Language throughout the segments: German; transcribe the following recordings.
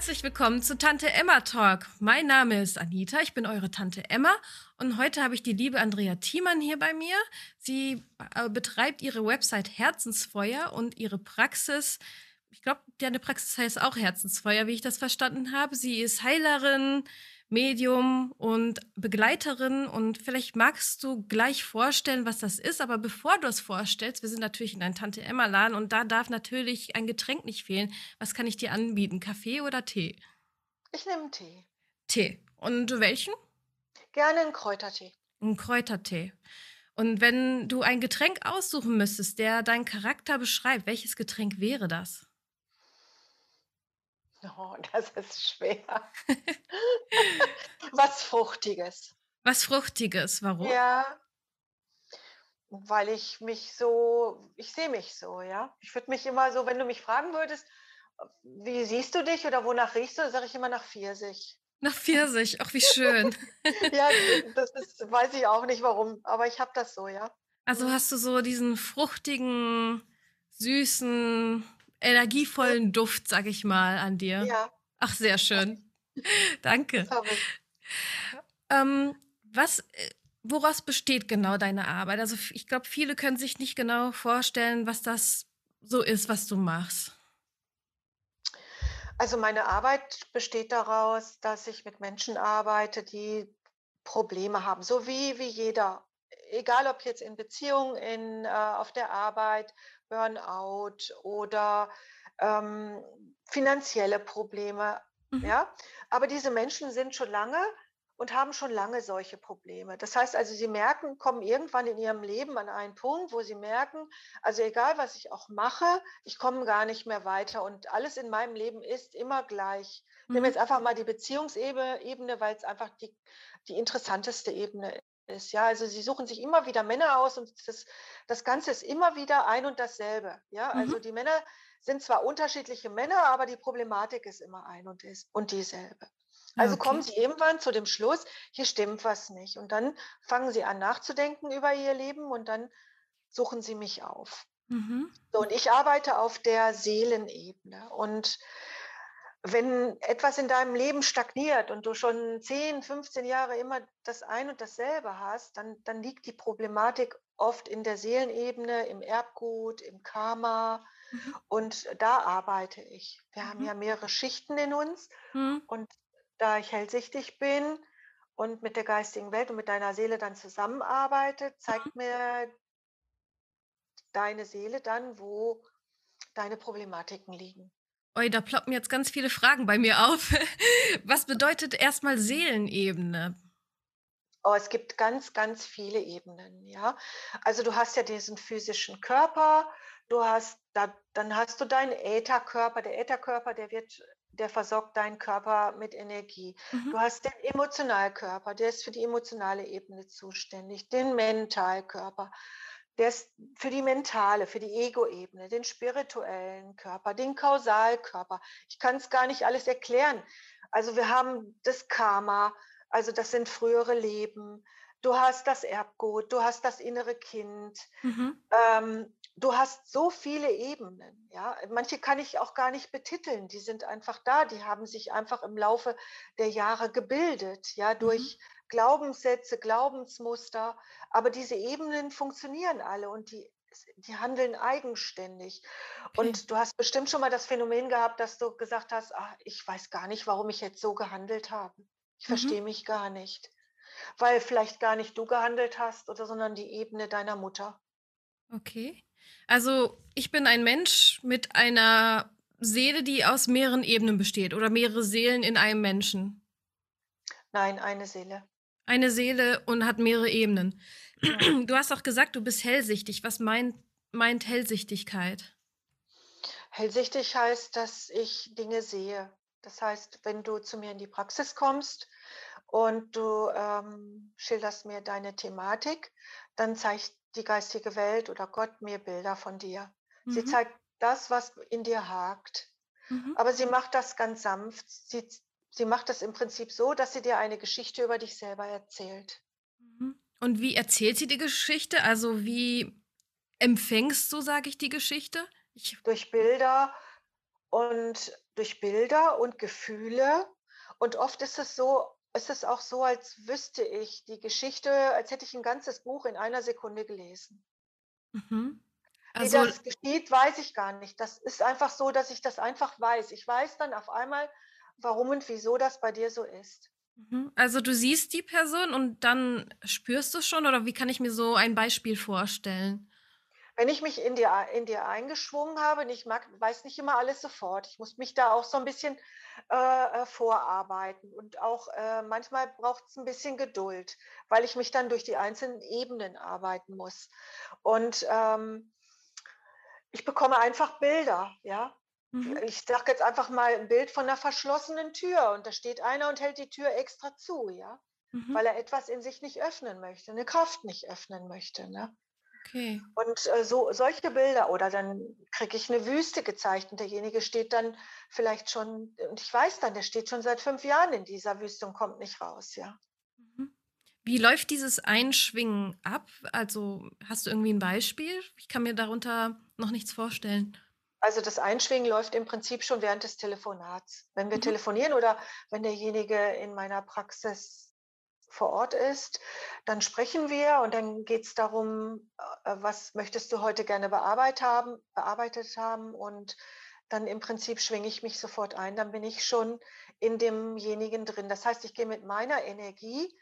Herzlich willkommen zu Tante Emma Talk. Mein Name ist Anita, ich bin eure Tante Emma und heute habe ich die liebe Andrea Thiemann hier bei mir. Sie äh, betreibt ihre Website Herzensfeuer und ihre Praxis. Ich glaube, deine Praxis heißt auch Herzensfeuer, wie ich das verstanden habe. Sie ist Heilerin, Medium und Begleiterin. Und vielleicht magst du gleich vorstellen, was das ist. Aber bevor du es vorstellst, wir sind natürlich in einem Tante Emma Laden und da darf natürlich ein Getränk nicht fehlen. Was kann ich dir anbieten? Kaffee oder Tee? Ich nehme Tee. Tee. Und welchen? Gerne einen Kräutertee. Ein Kräutertee. Und wenn du ein Getränk aussuchen müsstest, der deinen Charakter beschreibt, welches Getränk wäre das? Oh, das ist schwer. Was Fruchtiges. Was Fruchtiges, warum? Ja, weil ich mich so, ich sehe mich so, ja. Ich würde mich immer so, wenn du mich fragen würdest, wie siehst du dich oder wonach riechst du, sage ich immer nach Pfirsich. Nach Pfirsich, ach wie schön. ja, das ist, weiß ich auch nicht warum, aber ich habe das so, ja. Also mhm. hast du so diesen fruchtigen, süßen, energievollen Duft, sag ich mal, an dir. Ja. Ach, sehr schön. Danke. Ähm, was, äh, woraus besteht genau deine Arbeit? Also ich glaube, viele können sich nicht genau vorstellen, was das so ist, was du machst. Also meine Arbeit besteht daraus, dass ich mit Menschen arbeite, die Probleme haben, so wie, wie jeder. Egal ob jetzt in Beziehungen, in, äh, auf der Arbeit, Burnout oder ähm, finanzielle Probleme. Mhm. Ja? Aber diese Menschen sind schon lange und haben schon lange solche Probleme. Das heißt also, sie merken, kommen irgendwann in ihrem Leben an einen Punkt, wo sie merken, also egal was ich auch mache, ich komme gar nicht mehr weiter und alles in meinem Leben ist immer gleich. Mhm. Nehmen wir jetzt einfach mal die Beziehungsebene, weil es einfach die, die interessanteste Ebene ist. Ja, also sie suchen sich immer wieder Männer aus und das, das Ganze ist immer wieder ein und dasselbe. Ja, also mhm. die Männer sind zwar unterschiedliche Männer, aber die Problematik ist immer ein und, ist, und dieselbe. Also okay. kommen sie irgendwann zu dem Schluss, hier stimmt was nicht. Und dann fangen sie an nachzudenken über ihr Leben und dann suchen sie mich auf. Mhm. So, und ich arbeite auf der Seelenebene. Und wenn etwas in deinem Leben stagniert und du schon 10, 15 Jahre immer das ein und dasselbe hast, dann, dann liegt die Problematik oft in der Seelenebene, im Erbgut, im Karma. Mhm. Und da arbeite ich. Wir mhm. haben ja mehrere Schichten in uns. Mhm. Und da ich hellsichtig bin und mit der geistigen Welt und mit deiner Seele dann zusammenarbeite, zeigt mhm. mir deine Seele dann, wo deine Problematiken liegen. Oi, da ploppen jetzt ganz viele Fragen bei mir auf. Was bedeutet erstmal Seelenebene? Oh, es gibt ganz, ganz viele Ebenen, ja. Also du hast ja diesen physischen Körper, du hast, da, dann hast du deinen Ätherkörper. Der Ätherkörper, der wird, der versorgt deinen Körper mit Energie. Mhm. Du hast den Emotionalkörper, der ist für die emotionale Ebene zuständig, den Mentalkörper der ist für die mentale, für die Ego-Ebene, den spirituellen Körper, den Kausalkörper. Ich kann es gar nicht alles erklären. Also wir haben das Karma, also das sind frühere Leben. Du hast das Erbgut, du hast das innere Kind. Mhm. Ähm, du hast so viele Ebenen. Ja, manche kann ich auch gar nicht betiteln. Die sind einfach da. Die haben sich einfach im Laufe der Jahre gebildet. Ja, durch mhm Glaubenssätze, Glaubensmuster, aber diese Ebenen funktionieren alle und die, die handeln eigenständig. Okay. Und du hast bestimmt schon mal das Phänomen gehabt, dass du gesagt hast, ach, ich weiß gar nicht, warum ich jetzt so gehandelt habe. Ich mhm. verstehe mich gar nicht. Weil vielleicht gar nicht du gehandelt hast oder sondern die Ebene deiner Mutter. Okay. Also ich bin ein Mensch mit einer Seele, die aus mehreren Ebenen besteht oder mehrere Seelen in einem Menschen. Nein, eine Seele eine Seele und hat mehrere Ebenen. Du hast auch gesagt, du bist hellsichtig. Was meint, meint Hellsichtigkeit? Hellsichtig heißt, dass ich Dinge sehe. Das heißt, wenn du zu mir in die Praxis kommst und du ähm, schilderst mir deine Thematik, dann zeigt die geistige Welt oder Gott mir Bilder von dir. Mhm. Sie zeigt das, was in dir hakt. Mhm. Aber sie macht das ganz sanft. Sie sie macht das im Prinzip so, dass sie dir eine Geschichte über dich selber erzählt. Mhm. Und wie erzählt sie die Geschichte? Also wie empfängst du, sage ich, die Geschichte? Ich Durch Bilder und durch Bilder und Gefühle. Und oft ist es so, ist es auch so, als wüsste ich die Geschichte, als hätte ich ein ganzes Buch in einer Sekunde gelesen. Mhm. Also, Wie das geschieht, weiß ich gar nicht. Das ist einfach so, dass ich das einfach weiß. Ich weiß dann auf einmal, warum und wieso das bei dir so ist. mhm. also du siehst die Person und dann spürst du es schon oder wie kann ich mir so ein Beispiel vorstellen? Wenn ich mich in dir, in dir eingeschwungen habe, und ich mag, weiß nicht immer alles sofort. Ich muss mich da auch so ein bisschen äh, äh, vorarbeiten. Und auch äh, manchmal braucht es ein bisschen Geduld, weil ich mich dann durch die einzelnen Ebenen arbeiten muss. Und ähm, ich bekomme einfach Bilder, ja. Mhm. Ich sage jetzt einfach mal ein Bild von einer verschlossenen Tür und da steht einer und hält die Tür extra zu, ja, Mhm. weil er etwas in sich nicht öffnen möchte, eine Kraft nicht öffnen möchte, ne? Okay. Und äh, so solche Bilder oder dann kriege ich eine Wüste gezeigt und derjenige steht dann vielleicht schon und ich weiß dann, der steht schon seit 5 Jahren in dieser Wüste und kommt nicht raus, ja. Mhm. Wie läuft dieses Einschwingen ab? Also hast du irgendwie ein Beispiel? Ich kann mir darunter noch nichts vorstellen. Also, das Einschwingen läuft im Prinzip schon während des Telefonats. Wenn wir Mhm. telefonieren oder wenn derjenige in meiner Praxis vor Ort ist, dann sprechen wir und dann geht es darum, äh, was möchtest du heute gerne bearbeitet haben bearbeitet haben und dann im Prinzip schwinge ich mich sofort ein, dann bin ich schon in demjenigen drin. Das heißt, ich gehe mit meiner Energie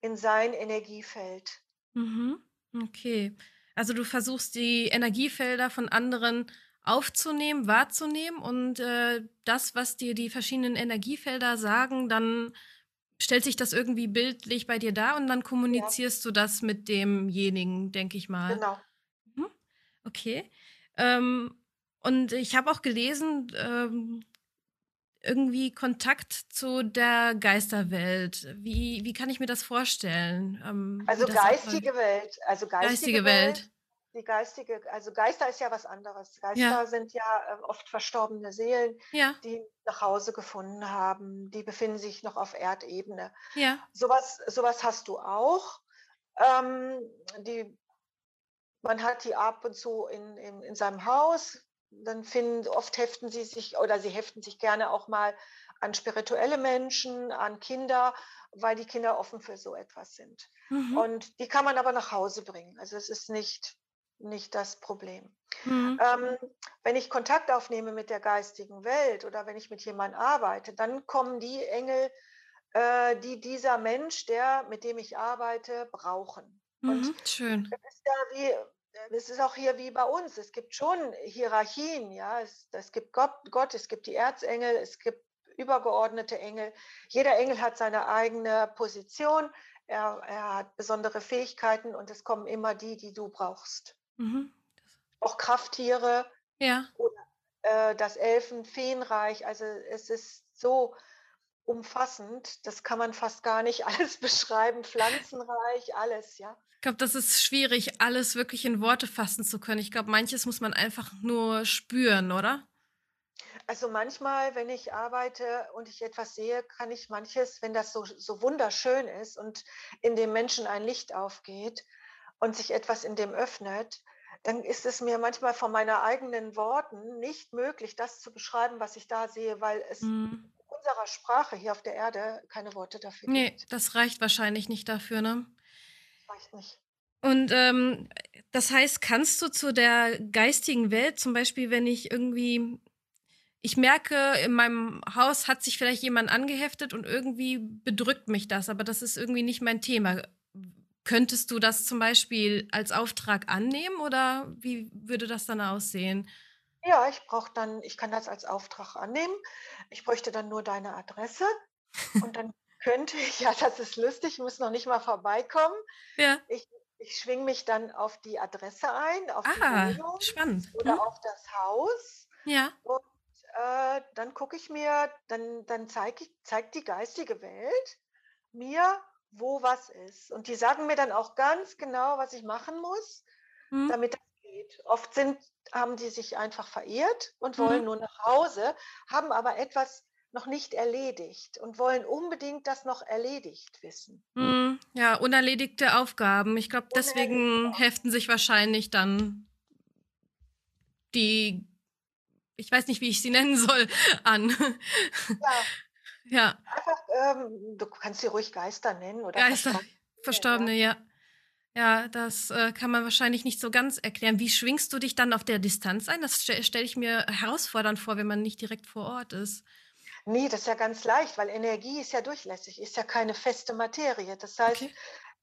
in sein Energiefeld. Mhm. Okay. Also du versuchst die Energiefelder von anderen aufzunehmen, wahrzunehmen und äh, das, was dir die verschiedenen Energiefelder sagen, dann stellt sich das irgendwie bildlich bei dir dar und dann Ja, kommunizierst du das mit demjenigen, denke ich mal. genau. Mhm. Okay. Ähm, und ich habe auch gelesen, ähm, irgendwie Kontakt zu der Geisterwelt. Wie, wie kann ich mir das vorstellen? Ähm, Also das geistige Welt, also Geistige geistige Welt Welt. Die geistige also Geister ist ja was anderes. Ja, Geister sind ja, äh, oft verstorbene Seelen, ja, die nach Hause gefunden haben. Die befinden sich noch auf Erdebene. ja. Sowas, sowas hast du auch. Ähm, die man hat die ab und zu in in in seinem Haus. Dann finden oft heften sie sich oder sie heften sich gerne auch mal an spirituelle Menschen, an Kinder, weil die Kinder offen für so etwas sind. Mhm. Und die kann man aber nach Hause bringen. Also, es ist nicht nicht das Problem. Mhm. Ähm, wenn ich Kontakt aufnehme mit der geistigen Welt oder wenn ich mit jemandem arbeite, dann kommen die Engel, äh, die dieser Mensch, der mit dem ich arbeite, brauchen. Und Mhm. Schön. das ist ja wie äh, es ist auch hier wie bei uns. Es gibt schon Hierarchien, ja. Es es gibt Gott Gott, es gibt die Erzengel, es gibt übergeordnete Engel. Jeder Engel hat seine eigene Position. Er er hat besondere Fähigkeiten und es kommen immer die, die du brauchst. Mhm. Auch Krafttiere Ja. oder, äh, das Elfen-Feenreich. Also, es ist so umfassend, das kann man fast gar nicht alles beschreiben. Pflanzenreich, alles, ja. Ich glaube, das ist schwierig, alles wirklich in Worte fassen zu können. Ich glaube, manches muss man einfach nur spüren, oder? Also manchmal, wenn ich arbeite und ich etwas sehe, kann ich manches, wenn das so, so wunderschön ist und in dem Menschen ein Licht aufgeht und sich etwas in dem öffnet, dann ist es mir manchmal von meiner eigenen Worten nicht möglich, das zu beschreiben, was ich da sehe, weil es Mhm. in unserer Sprache hier auf der Erde keine Worte dafür Ne, gibt. das reicht wahrscheinlich nicht dafür, ne? Reicht nicht. Und, ähm, das heißt, kannst du zu der geistigen Welt zum Beispiel, wenn ich irgendwie ich merke, in meinem Haus hat sich vielleicht jemand angeheftet und irgendwie bedrückt mich das, aber das ist irgendwie nicht mein Thema. Könntest du das zum Beispiel als Auftrag annehmen oder wie würde das dann aussehen? Ja, ich brauche dann, ich kann das als Auftrag annehmen. Ich bräuchte dann nur deine Adresse und dann könnte ich, ja, das ist lustig, ich muss noch nicht mal vorbeikommen. Ja. Ich, ich schwinge mich dann auf die Adresse ein, auf die Ah, Wohnung spannend. oder Mhm. auf das Haus. Ja. Und äh, dann gucke ich mir, dann, dann zeig zeigt die geistige Welt mir, wo was ist. Und die sagen mir dann auch ganz genau, was ich machen muss, Mhm. damit das geht. Oft sind, haben die sich einfach verirrt und wollen Mhm. nur nach Hause, haben aber etwas noch nicht erledigt und wollen unbedingt das noch erledigt wissen. Mhm. Ja, unerledigte Aufgaben. Ich glaube, deswegen heften sich wahrscheinlich dann die ich weiß nicht, wie ich sie nennen soll, an. Ja, Ja, einfach, ähm, du kannst sie ruhig Geister nennen oder Geister, Verstorbene, ja. Verstorbene, ja. Ja, das, äh, kann man wahrscheinlich nicht so ganz erklären. Wie schwingst du dich dann auf der Distanz ein? Das stelle stell ich mir herausfordernd vor, wenn man nicht direkt vor Ort ist. Ne, das ist ja ganz leicht, weil Energie ist ja durchlässig, ist ja keine feste Materie. Das heißt, Okay.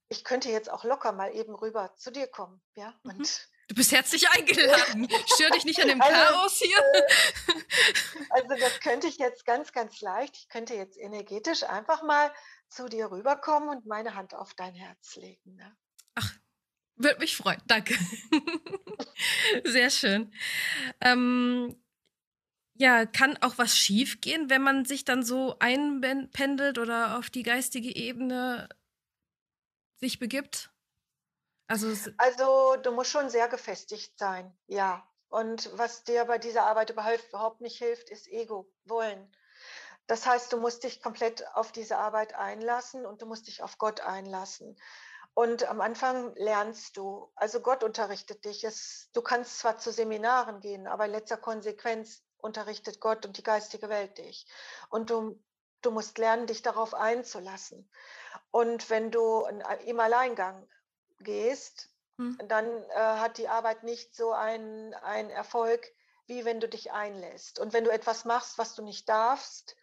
ich könnte jetzt auch locker mal eben rüber zu dir kommen, ja? Mhm. Du bist herzlich eingeladen. Stör dich nicht an dem also, Chaos hier. also das könnte ich jetzt ganz, ganz leicht. Ich könnte jetzt energetisch einfach mal zu dir rüberkommen und meine Hand auf dein Herz legen, ne? Ach, würde mich freuen. Danke. Sehr schön. Ähm, ja, kann auch was schiefgehen, wenn man sich dann so einpendelt oder auf die geistige Ebene sich begibt? Also, Also, du musst schon sehr gefestigt sein, ja. Und was dir bei dieser Arbeit überhaupt nicht hilft, ist Ego, Wollen. Das heißt, du musst dich komplett auf diese Arbeit einlassen und du musst dich auf Gott einlassen. Und am Anfang lernst du, also Gott unterrichtet dich. Es, du kannst zwar zu Seminaren gehen, aber in letzter Konsequenz unterrichtet Gott und die geistige Welt dich. Und du, du musst lernen, dich darauf einzulassen. Und wenn du im Alleingang gehst, mhm. dann äh, hat die Arbeit nicht so einen, einen Erfolg, wie wenn du dich einlässt. Und wenn du etwas machst, was du nicht darfst,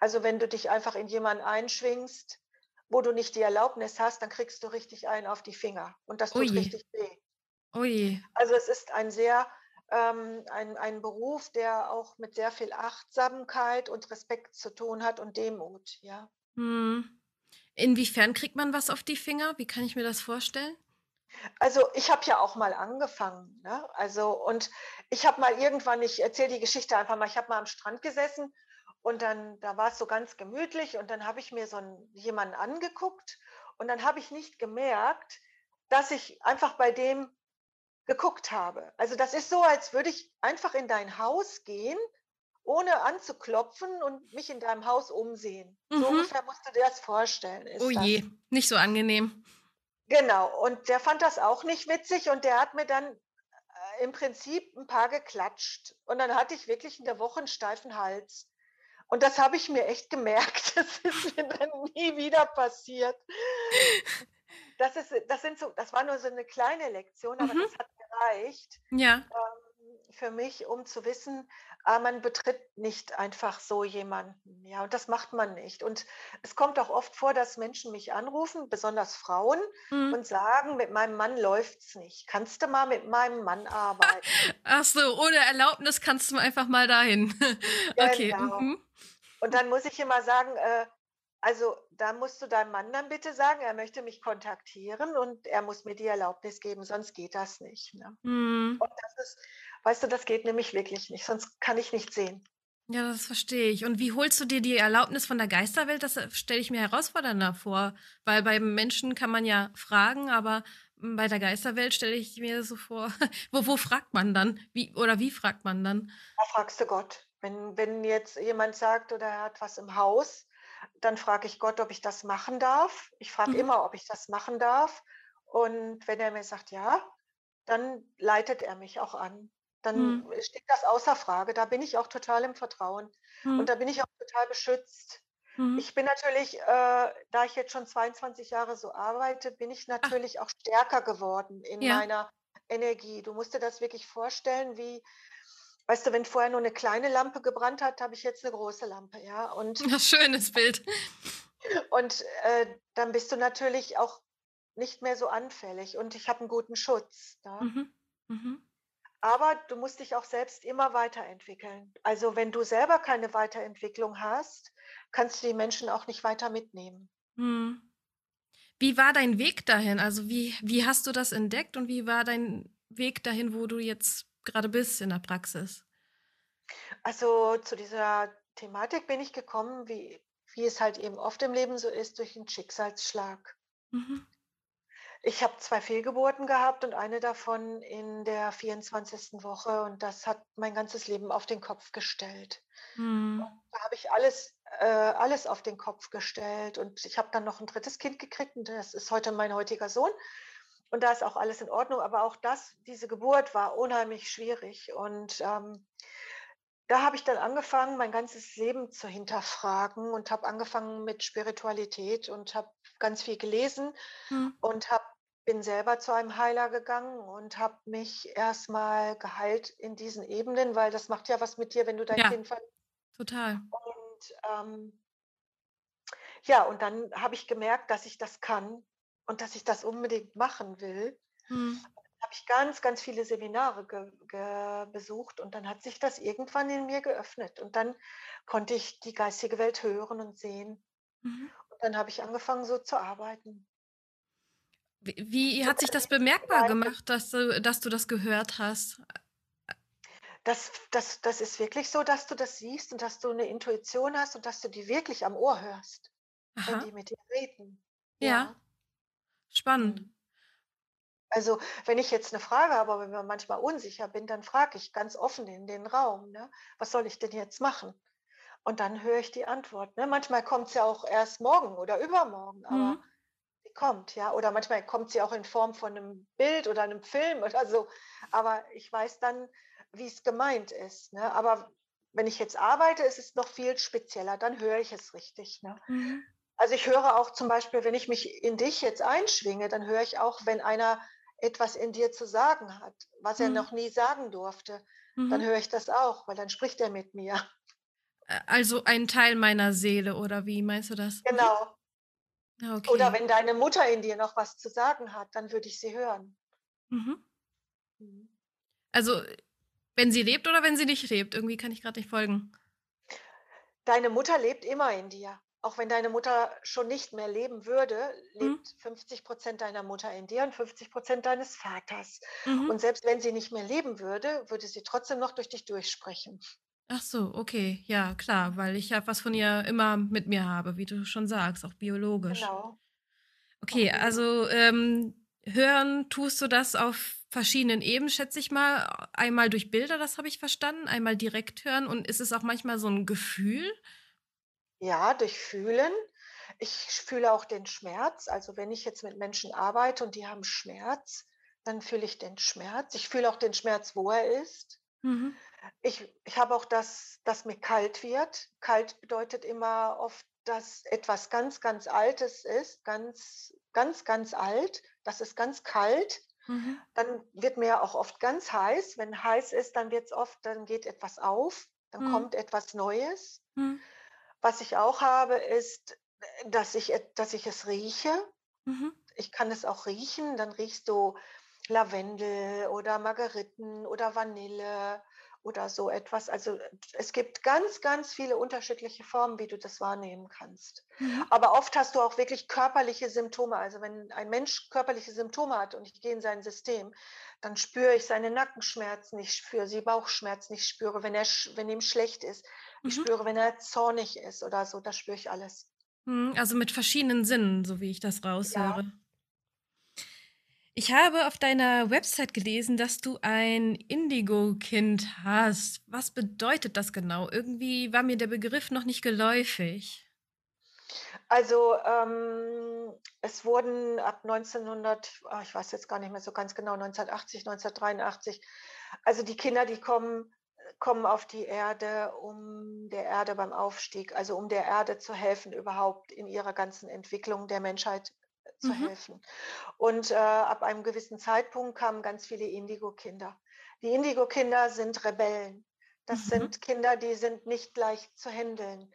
also wenn du dich einfach in jemanden einschwingst, wo du nicht die Erlaubnis hast, dann kriegst du richtig einen auf die Finger. Und das tut je. richtig weh. Je. Also es ist ein sehr, ähm, ein, ein Beruf, der auch mit sehr viel Achtsamkeit und Respekt zu tun hat und Demut, ja. Mhm. Inwiefern kriegt man was auf die Finger? Wie kann ich mir das vorstellen? Also ich habe ja auch mal angefangen, ne? Also und ich habe mal irgendwann, ich erzähle die Geschichte einfach mal, ich habe mal am Strand gesessen und dann, da war es so ganz gemütlich und dann habe ich mir so einen, jemanden angeguckt und dann habe ich nicht gemerkt, dass ich einfach bei dem geguckt habe. Also das ist so, als würde ich einfach in dein Haus gehen, ohne anzuklopfen und mich in deinem Haus umsehen. So Mhm. ungefähr musst du dir das vorstellen, Oh ist das. je, nicht so angenehm. Genau, und der fand das auch nicht witzig und der hat mir dann äh, im Prinzip ein paar geklatscht. Und dann hatte ich wirklich in der Woche einen steifen Hals. Und das habe ich mir echt gemerkt. Das ist mir dann nie wieder passiert. Das ist, das sind so, das war nur so eine kleine Lektion, aber Mhm. das hat gereicht Ja. ähm, für mich, um zu wissen, ah, man betritt nicht einfach so jemanden. Ja, und das macht man nicht. Und es kommt auch oft vor, dass Menschen mich anrufen, besonders Frauen, Mhm. und sagen, mit meinem Mann läuft's nicht. Kannst du mal mit meinem Mann arbeiten? Ach so, ohne Erlaubnis kannst du einfach mal dahin. Okay. Genau. Mhm. Und dann muss ich immer sagen, äh, also da musst du deinem Mann dann bitte sagen, er möchte mich kontaktieren und er muss mir die Erlaubnis geben, sonst geht das nicht. Ne? Mhm. Und das ist, weißt du, das geht nämlich wirklich nicht, sonst kann ich nicht sehen. Ja, das verstehe ich. Und wie holst du dir die Erlaubnis von der Geisterwelt? Das äh, stelle ich mir herausfordernder vor, weil beim Menschen kann man ja fragen, aber mm, bei der Geisterwelt stelle ich mir so vor, wo, wo fragt man dann? Wie oder wie fragt man dann? Da fragst du Gott. Wenn, wenn jetzt jemand sagt oder er hat was im Haus, dann frage ich Gott, ob ich das machen darf. Ich frage Mhm. immer, ob ich das machen darf. Und wenn er mir sagt ja, dann leitet er mich auch an. Dann Mhm. steht das außer Frage. Da bin ich auch total im Vertrauen. Und Mhm. da bin ich auch total beschützt. Mhm. Ich bin natürlich, äh, da ich jetzt schon 22 Jahre so arbeite, bin ich Ach, natürlich auch stärker geworden in ja. meiner Energie. Du musst dir das wirklich vorstellen, wie, weißt du, wenn vorher nur eine kleine Lampe gebrannt hat, habe ich jetzt eine große Lampe, ja. Und, Ja, schönes Bild. und äh, dann bist du natürlich auch nicht mehr so anfällig und ich habe einen guten Schutz. Ne? Mhm. Mhm. Aber du musst dich auch selbst immer weiterentwickeln. Also wenn du selber keine Weiterentwicklung hast, kannst du die Menschen auch nicht weiter mitnehmen. Mhm. Wie war dein Weg dahin? Also wie, wie hast du das entdeckt und wie war dein Weg dahin, wo du jetzt gerade bist in der Praxis? Also zu dieser Thematik bin ich gekommen, wie, wie es halt eben oft im Leben so ist, durch einen Schicksalsschlag. Mhm. Ich habe zwei Fehlgeburten gehabt und eine davon in der 24. Woche und das hat mein ganzes Leben auf den Kopf gestellt. Mhm. Da habe ich alles, äh, alles auf den Kopf gestellt und ich habe dann noch ein drittes Kind gekriegt und das ist heute mein heutiger Sohn. Und da ist auch alles in Ordnung, aber auch das, diese Geburt war unheimlich schwierig und ähm, da habe ich dann angefangen, mein ganzes Leben zu hinterfragen und habe angefangen mit Spiritualität und habe ganz viel gelesen Mhm. und habe bin selber zu einem Heiler gegangen und habe mich erst mal geheilt in diesen Ebenen, weil das macht ja was mit dir, wenn du dein Ja, Kind verl total. und, ähm ja, und dann habe ich gemerkt, dass ich das kann und dass ich das unbedingt machen will. Mhm. Habe ich ganz, ganz viele Seminare ge ge besucht und dann hat sich das irgendwann in mir geöffnet und dann konnte ich die geistige Welt hören und sehen. Mhm. Und dann habe ich angefangen, so zu arbeiten. Wie hat sich das bemerkbar gemacht, dass du dass du das gehört hast? Das das das ist wirklich so, dass du das siehst und dass du 'ne Intuition hast und dass du die wirklich am Ohr hörst, wenn Aha. die mit dir reden. Ja, Ja. spannend. Mhm. Also, wenn ich jetzt 'ne Frage habe, wenn man manchmal unsicher bin, dann frage ich ganz offen in den Raum, ne: „Was soll ich denn jetzt machen?“ Und dann höre ich die Antwort, ne? Manchmal kommt's ja auch erst morgen oder übermorgen, aber Mhm. Kommt, ja. Oder manchmal kommt sie auch in Form von 'nem Bild oder 'nem Film oder so. Aber ich weiß dann, wie's gemeint ist, ne? Aber wenn ich jetzt arbeite, ist es noch viel spezieller, dann höre ich es richtig, ne? Mhm. Also, ich höre auch zum Beispiel, wenn ich mich in dich jetzt einschwinge, dann höre ich auch, wenn einer etwas in dir zu sagen hat, was er Mhm. noch nie sagen durfte, dann Mhm. höre ich das auch, weil dann spricht er mit mir. Also ein Teil meiner Seele oder wie meinst du das? Genau. Ah, Oder okay. wenn deine Mutter in dir noch was zu sagen hat, dann würde ich sie hören. Mhm. Mhm. Also, wenn sie lebt oder wenn sie nicht lebt? Irgendwie kann ich grad nicht folgen. Deine Mutter lebt immer in dir. Auch wenn deine Mutter schon nicht mehr leben würde, Mhm. lebt 50 % deiner Mutter in dir und 50 % deines Vaters. Mhm. Und selbst wenn sie nicht mehr leben würde, würde sie trotzdem noch durch dich durchsprechen. Ach so, okay. Ja, klar, weil ich ja was von ihr immer mit mir habe, wie du schon sagst, auch biologisch. Genau, Okay, biologisch. also, ähm, hören tust du das auf verschiedenen Ebenen, schätze ich mal. Einmal durch Bilder, das habe ich verstanden, einmal direkt hören und ist es auch manchmal so 'n Gefühl? Ja, durch Fühlen. Ich fühle auch den Schmerz. Also, wenn ich jetzt mit Menschen arbeite und die haben Schmerz, dann fühle ich den Schmerz. Ich fühle auch den Schmerz, wo er ist. Mhm. Ich ich habe auch, dass dass mir kalt wird. Kalt bedeutet immer oft, dass etwas ganz, ganz Altes ist, ganz, ganz, ganz alt. Das ist ganz kalt. Mhm. Dann wird mir auch oft ganz heiß. Wenn heiß ist, dann wird's oft dann geht etwas auf, dann Mhm. kommt etwas Neues. Mhm. Was ich auch habe, ist, dass ich dass ich es rieche. Mhm. Ich kann es auch riechen, dann riechst du Lavendel oder Margeriten oder Vanille oder so etwas. Also, es gibt ganz, ganz viele unterschiedliche Formen, wie du das wahrnehmen kannst. Mhm. Aber oft hast du auch wirklich körperliche Symptome. Also, wenn ein Mensch körperliche Symptome hat und ich gehe in sein System, dann spüre ich seine Nackenschmerzen, ich spüre die Bauchschmerzen, ich spüre, wenn er wenn ihm schlecht ist. Ich Mhm. spüre, wenn er zornig ist oder so, das spüre ich alles. Mhm, also mit verschiedenen Sinnen, so wie ich das Ja. Ich habe auf deiner Website gelesen, dass du ein Indigo-Kind hast. Was bedeutet das genau? Irgendwie war mir der Begriff noch nicht geläufig. Also, ähm, es wurden ab 1900 ah, ich weiß jetzt gar nicht mehr so ganz genau, 1980, 1983 also, die Kinder, die kommen kommen auf die Erde, um der Erde beim Aufstieg also, um der Erde zu helfen, überhaupt in ihrer ganzen Entwicklung der Menschheit, zu Mhm. helfen. Und, äh, ab einem gewissen Zeitpunkt kamen ganz viele Indigo-Kinder. Die Indigo-Kinder sind Rebellen. Das Mhm. sind Kinder, die sind nicht leicht zu händeln.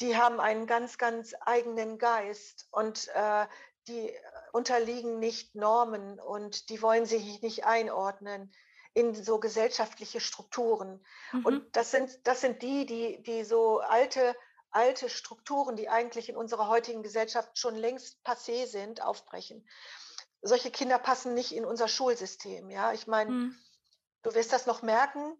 Die haben einen ganz, ganz eigenen Geist und, äh, die, äh, unterliegen nicht Normen und die wollen sich nicht einordnen in so gesellschaftliche Strukturen. Und Mhm. das sind das sind die, die die so alte alte Strukturen, die eigentlich in unserer heutigen Gesellschaft schon längst passé sind, aufbrechen. Solche Kinder passen nicht in unser Schulsystem, ja? Ich meine, Mhm. du wirst das noch merken.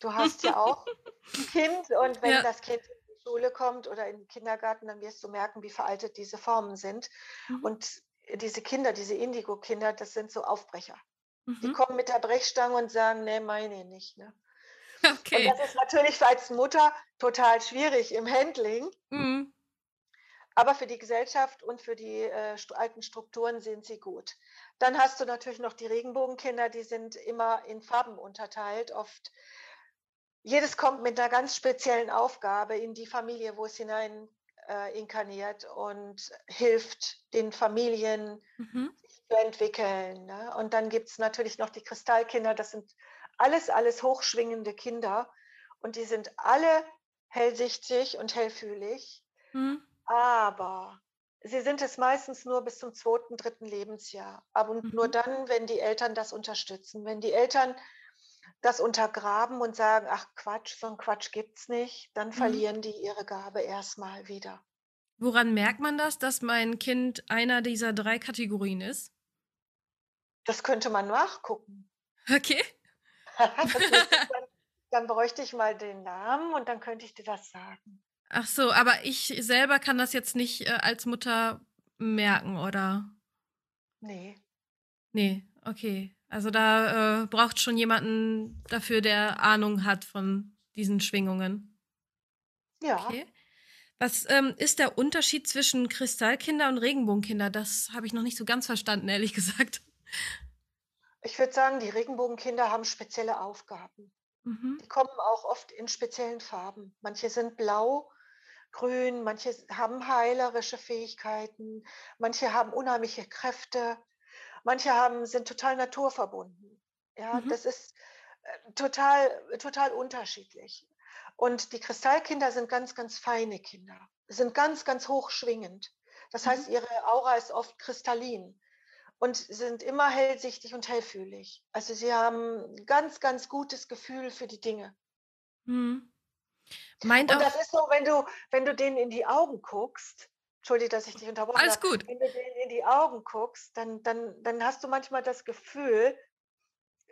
Du hast ja auch 'n Kind und wenn Ja. das Kind in die Schule kommt oder in 'n Kindergarten, dann wirst du merken, wie veraltet diese Formen sind. Mhm. Und diese Kinder, diese Indigo-Kinder, das sind so Aufbrecher. Die Mhm. kommen mit der Brechstange und sagen: „Ne, meine nicht“, ne? Und Okay. das ist natürlich als Mutter total schwierig im Handling. Mhm. Aber für die Gesellschaft und für die, äh, alten Strukturen sind sie gut. Dann hast du natürlich noch die Regenbogenkinder, die sind immer in Farben unterteilt, oft jedes kommt mit einer ganz speziellen Aufgabe in die Familie, wo es hinein äh, inkarniert und hilft den Familien, Mhm. sich zu entwickeln. Ne? Und dann gibt es natürlich noch die Kristallkinder, das sind alles, alles hochschwingende Kinder und die sind alle hellsichtig und hellfühlig, Mhm. aber sie sind es meistens nur bis zum zweiten, dritten Lebensjahr. Aber und nur Mhm. dann, wenn die Eltern das unterstützen. Wenn die Eltern das untergraben und sagen, ach Quatsch, so ein Quatsch gibt's nicht, dann Mhm. verlieren die ihre Gabe erstmal wieder. Woran merkt man das, dass mein Kind einer dieser drei Kategorien ist? Das könnte man nachgucken. Okay. Dann, dann bräuchte ich mal den Namen und dann könnte ich dir das sagen. Ach so, aber ich selber kann das jetzt nicht äh, als Mutter merken, oder? Nee. Nee, okay. Also da äh, braucht schon jemanden dafür, der Ahnung hat von diesen Schwingungen. Ja, Okay. Was ähm, ist der Unterschied zwischen Kristallkinder und Regenbogenkinder? Das habe ich noch nicht so ganz verstanden, ehrlich gesagt. Ich würde sagen, die Regenbogenkinder haben spezielle Aufgaben. Mhm. Die kommen auch oft in speziellen Farben. Manche sind blau, grün, manche haben heilerische Fähigkeiten, manche haben unheimliche Kräfte, manche haben, sind total naturverbunden. Ja, Mhm. das ist äh, total, total unterschiedlich. Und die Kristallkinder sind ganz, ganz feine Kinder, sind ganz, ganz hoch schwingend. Das heißt, Mhm. ihre Aura ist oft kristallin und sind immer hellsichtig und hellfühlig. Also sie haben ein ganz, ganz gutes Gefühl für die Dinge. Mhm. Meint Und das ist so, wenn du, wenn du denen in die Augen guckst, Entschuldige, dass ich dich unterbrochen Alles gut. wenn du denen in die Augen guckst, dann, dann, dann hast du manchmal das Gefühl,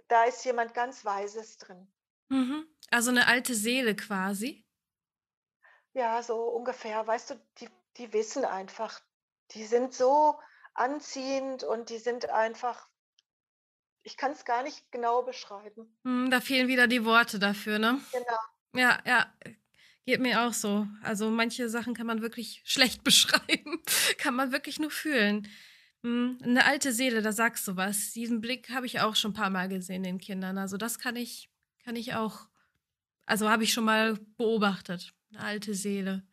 da ist jemand ganz Weises drin. Mhm. Also eine alte Seele quasi. Ja, so ungefähr. Weißt du, die, die wissen einfach, die sind so anziehend und die sind einfach, ich kann es gar nicht genau beschreiben. Mhm, da fehlen wieder die Worte dafür, ne? Genau. Ja, ja. Geht mir auch so. Also manche Sachen kann man wirklich schlecht beschreiben. kann man wirklich nur fühlen. Mhm. Eine alte Seele, da sagst du was. Diesen Blick habe ich auch schon ein paar Mal gesehen in Kindern. Also das kann ich, kann ich auch, also habe ich schon mal beobachtet. Eine alte Seele.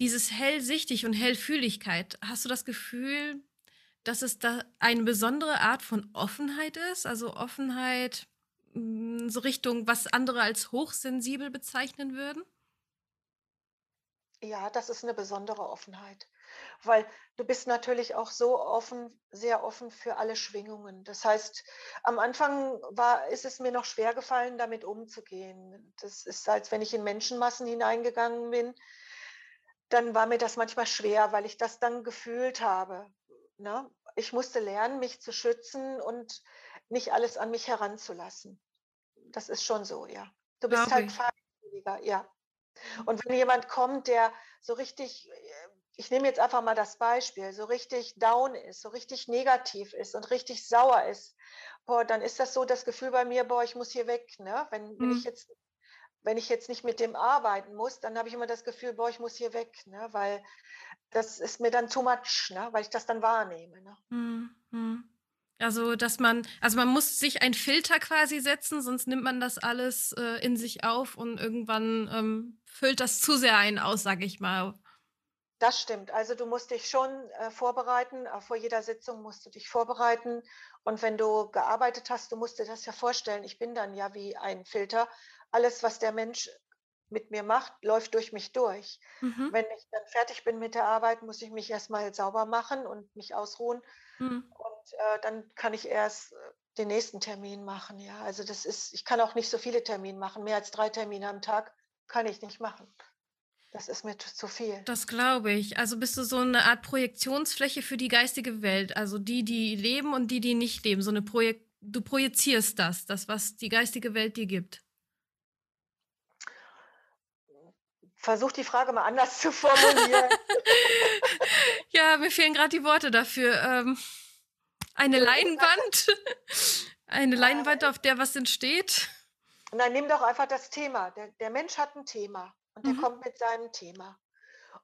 Dieses hellsichtig und Hellfühligkeit, hast du das Gefühl, dass es da eine besondere Art von Offenheit ist? Also Offenheit mm, so Richtung, was andere als hochsensibel bezeichnen würden? Ja, das ist eine besondere Offenheit, weil du bist natürlich auch so offen sehr offen für alle Schwingungen. Das heißt, am Anfang war ist es mir noch schwer gefallen, damit umzugehen. Das ist, als wenn ich in Menschenmassen hineingegangen bin, dann war mir das manchmal schwer, weil ich das dann gefühlt habe, ne? Ich musste lernen, mich zu schützen und nicht alles an mich heranzulassen. Das ist schon so, ja. Du bist Glaube halt feinfühliger, ja. Und wenn jemand kommt, der so richtig, äh, ich nehme jetzt einfach mal das Beispiel, so richtig down ist, so richtig negativ ist und richtig sauer ist, boah, dann ist das so das Gefühl bei mir, boah, ich muss hier weg, ne? Wenn, wenn ich Mhm. jetzt, wenn ich jetzt nicht mit dem arbeiten muss, dann habe ich immer das Gefühl, boah, ich muss hier weg, ne? Weil das ist mir dann too much, ne? Weil ich das dann wahrnehme, ne? Mhm. Mhm. Also, dass man, also man muss sich einen Filter quasi setzen, sonst nimmt man das alles äh, in sich auf und irgendwann ähm, füllt das zu sehr einen aus, sag ich mal. Das stimmt. Also du musst dich schon äh, vorbereiten. Äh, vor jeder Sitzung musst du dich vorbereiten. Und wenn du gearbeitet hast, du musst dir das ja vorstellen. Ich bin dann ja wie ein Filter. Alles, was der Mensch mit mir macht, läuft durch mich durch. Mhm. Wenn ich dann fertig bin mit der Arbeit, muss ich mich erstmal sauber machen und mich ausruhen. Mhm. Und äh, dann kann ich erst äh, den nächsten Termin machen. Ja, also das ist, ich kann auch nicht so viele Termine machen. Mehr als drei Termine am Tag kann ich nicht machen. Das ist mir zu zu viel. Das glaube ich. Also bist du so eine Art Projektionsfläche für die geistige Welt. Also die, die leben und die, die nicht leben. So eine Projek du projizierst das, das, was die geistige Welt dir gibt. Versuch die Frage mal anders zu formulieren. ja, mir fehlen gerade die Worte dafür. Ähm, eine Leinwand. eine Leinwand, auf der was entsteht. Nein, nimm doch einfach das Thema. Der, der Mensch hat ein Thema und der Mhm. kommt mit seinem Thema.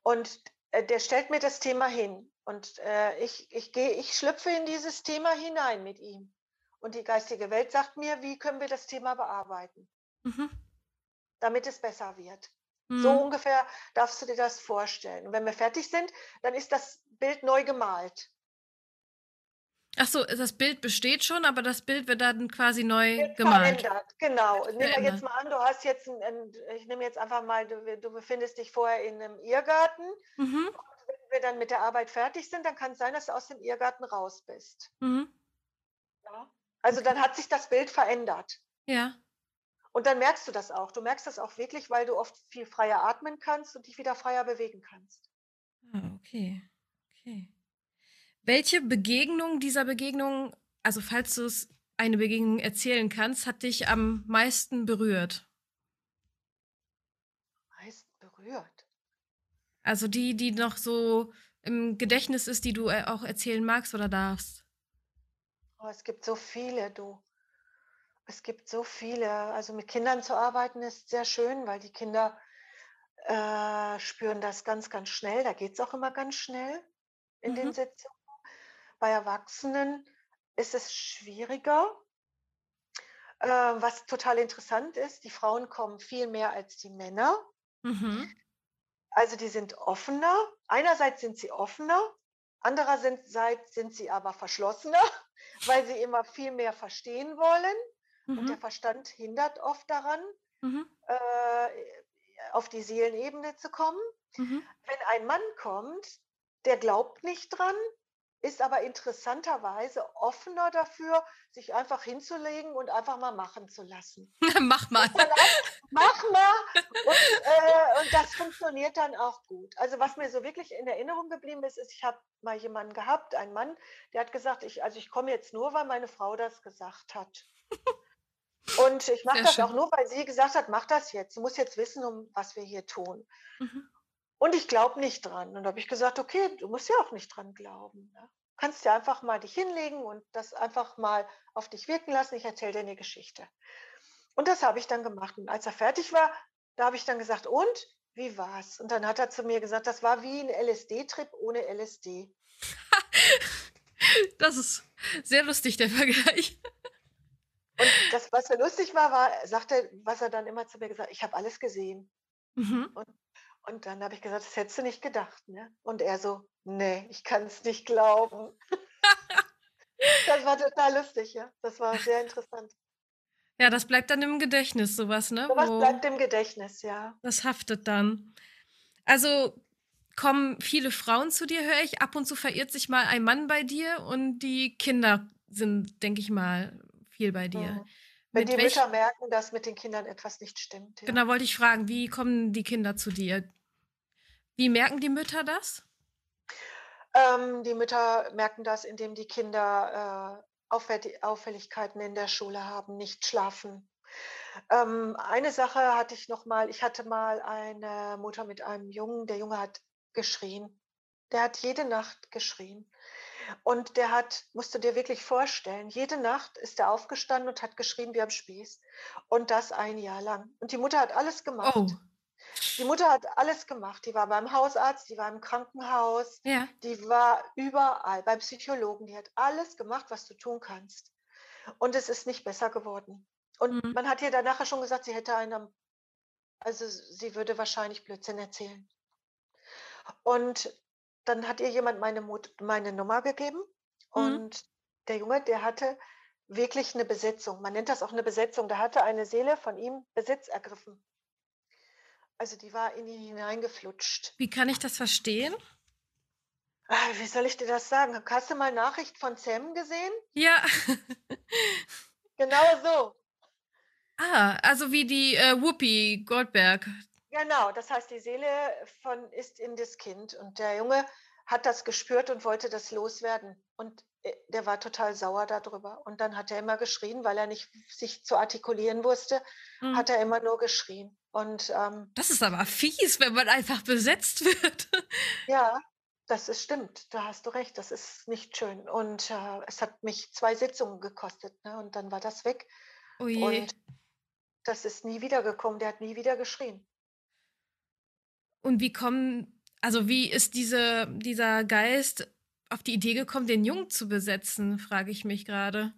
Und äh, der stellt mir das Thema hin. Und äh, ich, ich, gehe, ich schlüpfe in dieses Thema hinein mit ihm. Und die geistige Welt sagt mir, wie können wir das Thema bearbeiten. Mhm. damit es besser wird. So Mhm. ungefähr darfst du dir das vorstellen. Und wenn wir fertig sind, dann ist das Bild neu gemalt. Ach so, das Bild besteht schon, aber das Bild wird dann quasi neu Wird gemalt. verändert, genau. Nehmen wir jetzt mal an, du hast jetzt 'n 'n ich nehme jetzt einfach mal, du du befindest dich vorher in 'nem Irrgarten Mhm. und wenn wir dann mit der Arbeit fertig sind, dann kann's sein, dass du aus dem Irrgarten raus bist. Mhm. Ja? Also, Okay. dann hat sich das Bild verändert. Ja. Und dann merkst du das auch. Du merkst das auch wirklich, weil du oft viel freier atmen kannst und dich wieder freier bewegen kannst. Ah, okay. Okay. Welche Begegnung dieser Begegnung, also falls du's eine Begegnung erzählen kannst, hat dich am meisten berührt? Meist berührt? Also die, die noch so im Gedächtnis ist, die du, äh, auch erzählen magst oder darfst? Oh, es gibt so viele, du. Es gibt so viele. Also, mit Kindern zu arbeiten ist sehr schön, weil die Kinder, äh, spüren das ganz, ganz schnell. Da geht's auch immer ganz schnell in den Mhm. Sitzungen. Bei Erwachsenen ist es schwieriger. Äh, was total interessant ist, die Frauen kommen viel mehr als die Männer. Mhm. Also, die sind offener. Einerseits sind sie offener, andererseits sind sie aber verschlossener, weil sie immer viel mehr verstehen wollen und der Mhm. Verstand hindert oft daran, Mhm. äh, auf die Seelenebene zu kommen. Mhm. Wenn ein Mann kommt, der glaubt nicht dran, ist aber interessanterweise offener dafür, sich einfach hinzulegen und einfach mal machen zu lassen. Mach mal. Dann mach mal und, äh, und das funktioniert dann auch gut. Also, was mir so wirklich in Erinnerung geblieben ist, ist, ich habe mal jemanden gehabt, einen Mann, der hat gesagt: „Ich also, ich komme jetzt nur, weil meine Frau das gesagt hat.“ Und ich mache das auch schön. nur, weil sie gesagt hat: „Mach das jetzt. Du musst jetzt wissen, um was wir hier tun.“ Mhm. Und ich glaube nicht dran. Und da habe ich gesagt: „Okay, du musst ja auch nicht dran glauben, ne? Kannst ja einfach mal dich hinlegen und das einfach mal auf dich wirken lassen. Ich erzähle dir 'ne Geschichte.“ Und das habe ich dann gemacht. Und als er fertig war, da habe ich dann gesagt: „Und, wie war's?“ Und dann hat er zu mir gesagt: „Das war wie 'n LSD-Trip ohne LSD.“ Das ist sehr lustig, der Vergleich. Und das, was so lustig war, war, sagt er was er dann immer zu mir gesagt: „Ich habe alles gesehen.“ Mhm. Und und dann habe ich gesagt: „Das hättest du nicht gedacht, ne?“ Und er so: „Ne, ich kann's nicht glauben.“ Das war total lustig, ja. Das war sehr interessant. Ja, das bleibt dann im Gedächtnis, so was, ne, So was wo bleibt im Gedächtnis, ja. das haftet dann. Also, kommen viele Frauen zu dir, höre ich. Ab und zu verirrt sich mal ein Mann bei dir und die Kinder sind, denke ich mal, viel bei dir. Mhm. Wenn Mit die Mütter merken, dass mit den Kindern etwas nicht stimmt, ja. Genau, wollte ich fragen, wie kommen die Kinder zu dir? Wie merken die Mütter das? Ähm, die Mütter merken das, indem die Kinder, äh, Auffälligkeiten in der Schule haben, nicht schlafen. Ähm, eine Sache hatte ich noch mal ich hatte mal eine Mutter mit einem Jungen, der Junge hat geschrien. Der hat jede Nacht geschrien. Und der hat musst du dir wirklich vorstellen, jede Nacht ist er aufgestanden und hat geschrien wie am Spieß und das ein Jahr lang. Und die Mutter hat alles gemacht. Oh. Die Mutter hat alles gemacht. Die war beim Hausarzt, die war im Krankenhaus, Ja. die war überall, beim Psychologen. Die hat alles gemacht, was du tun kannst. Und es ist nicht besser geworden. Und Mhm. man hat ihr dann nachher schon gesagt, sie hätte einen also, sie würde wahrscheinlich Blödsinn erzählen. Und dann hat ihr jemand meine Mut meine Nummer gegeben Mhm. und der Junge, der hatte wirklich 'ne Besetzung. Man nennt das auch 'ne Besetzung. Da hatte eine Seele von ihm Besitz ergriffen. Also, die war in ihn hineingeflutscht. Wie kann ich das verstehen? Ah, wie soll ich dir das sagen? Hast du mal Nachricht von Sam gesehen? Ja. Genau so. Ah, also wie die, äh, Whoopi Goldberg. Genau, das heißt, die Seele von ist in das Kind und der Junge hat das gespürt und wollte das loswerden. Und, äh, der war total sauer da drüber. Und dann hat er immer geschrien, weil er nicht sich zu artikulieren wusste, Mhm. hat er immer nur geschrien. Und, ähm Das ist aber fies, wenn man einfach besetzt wird. Ja, das ist stimmt. Da hast du recht. Das ist nicht schön. Und, äh, es hat mich 2 Sitzungen gekostet, ne? Und dann war das weg. Oh je. Und das ist nie wiedergekommen. Der hat nie wieder geschrien. Und wie kommen also, wie ist diese dieser Geist auf die Idee gekommen, den Jungen zu besetzen, frage ich mich grade.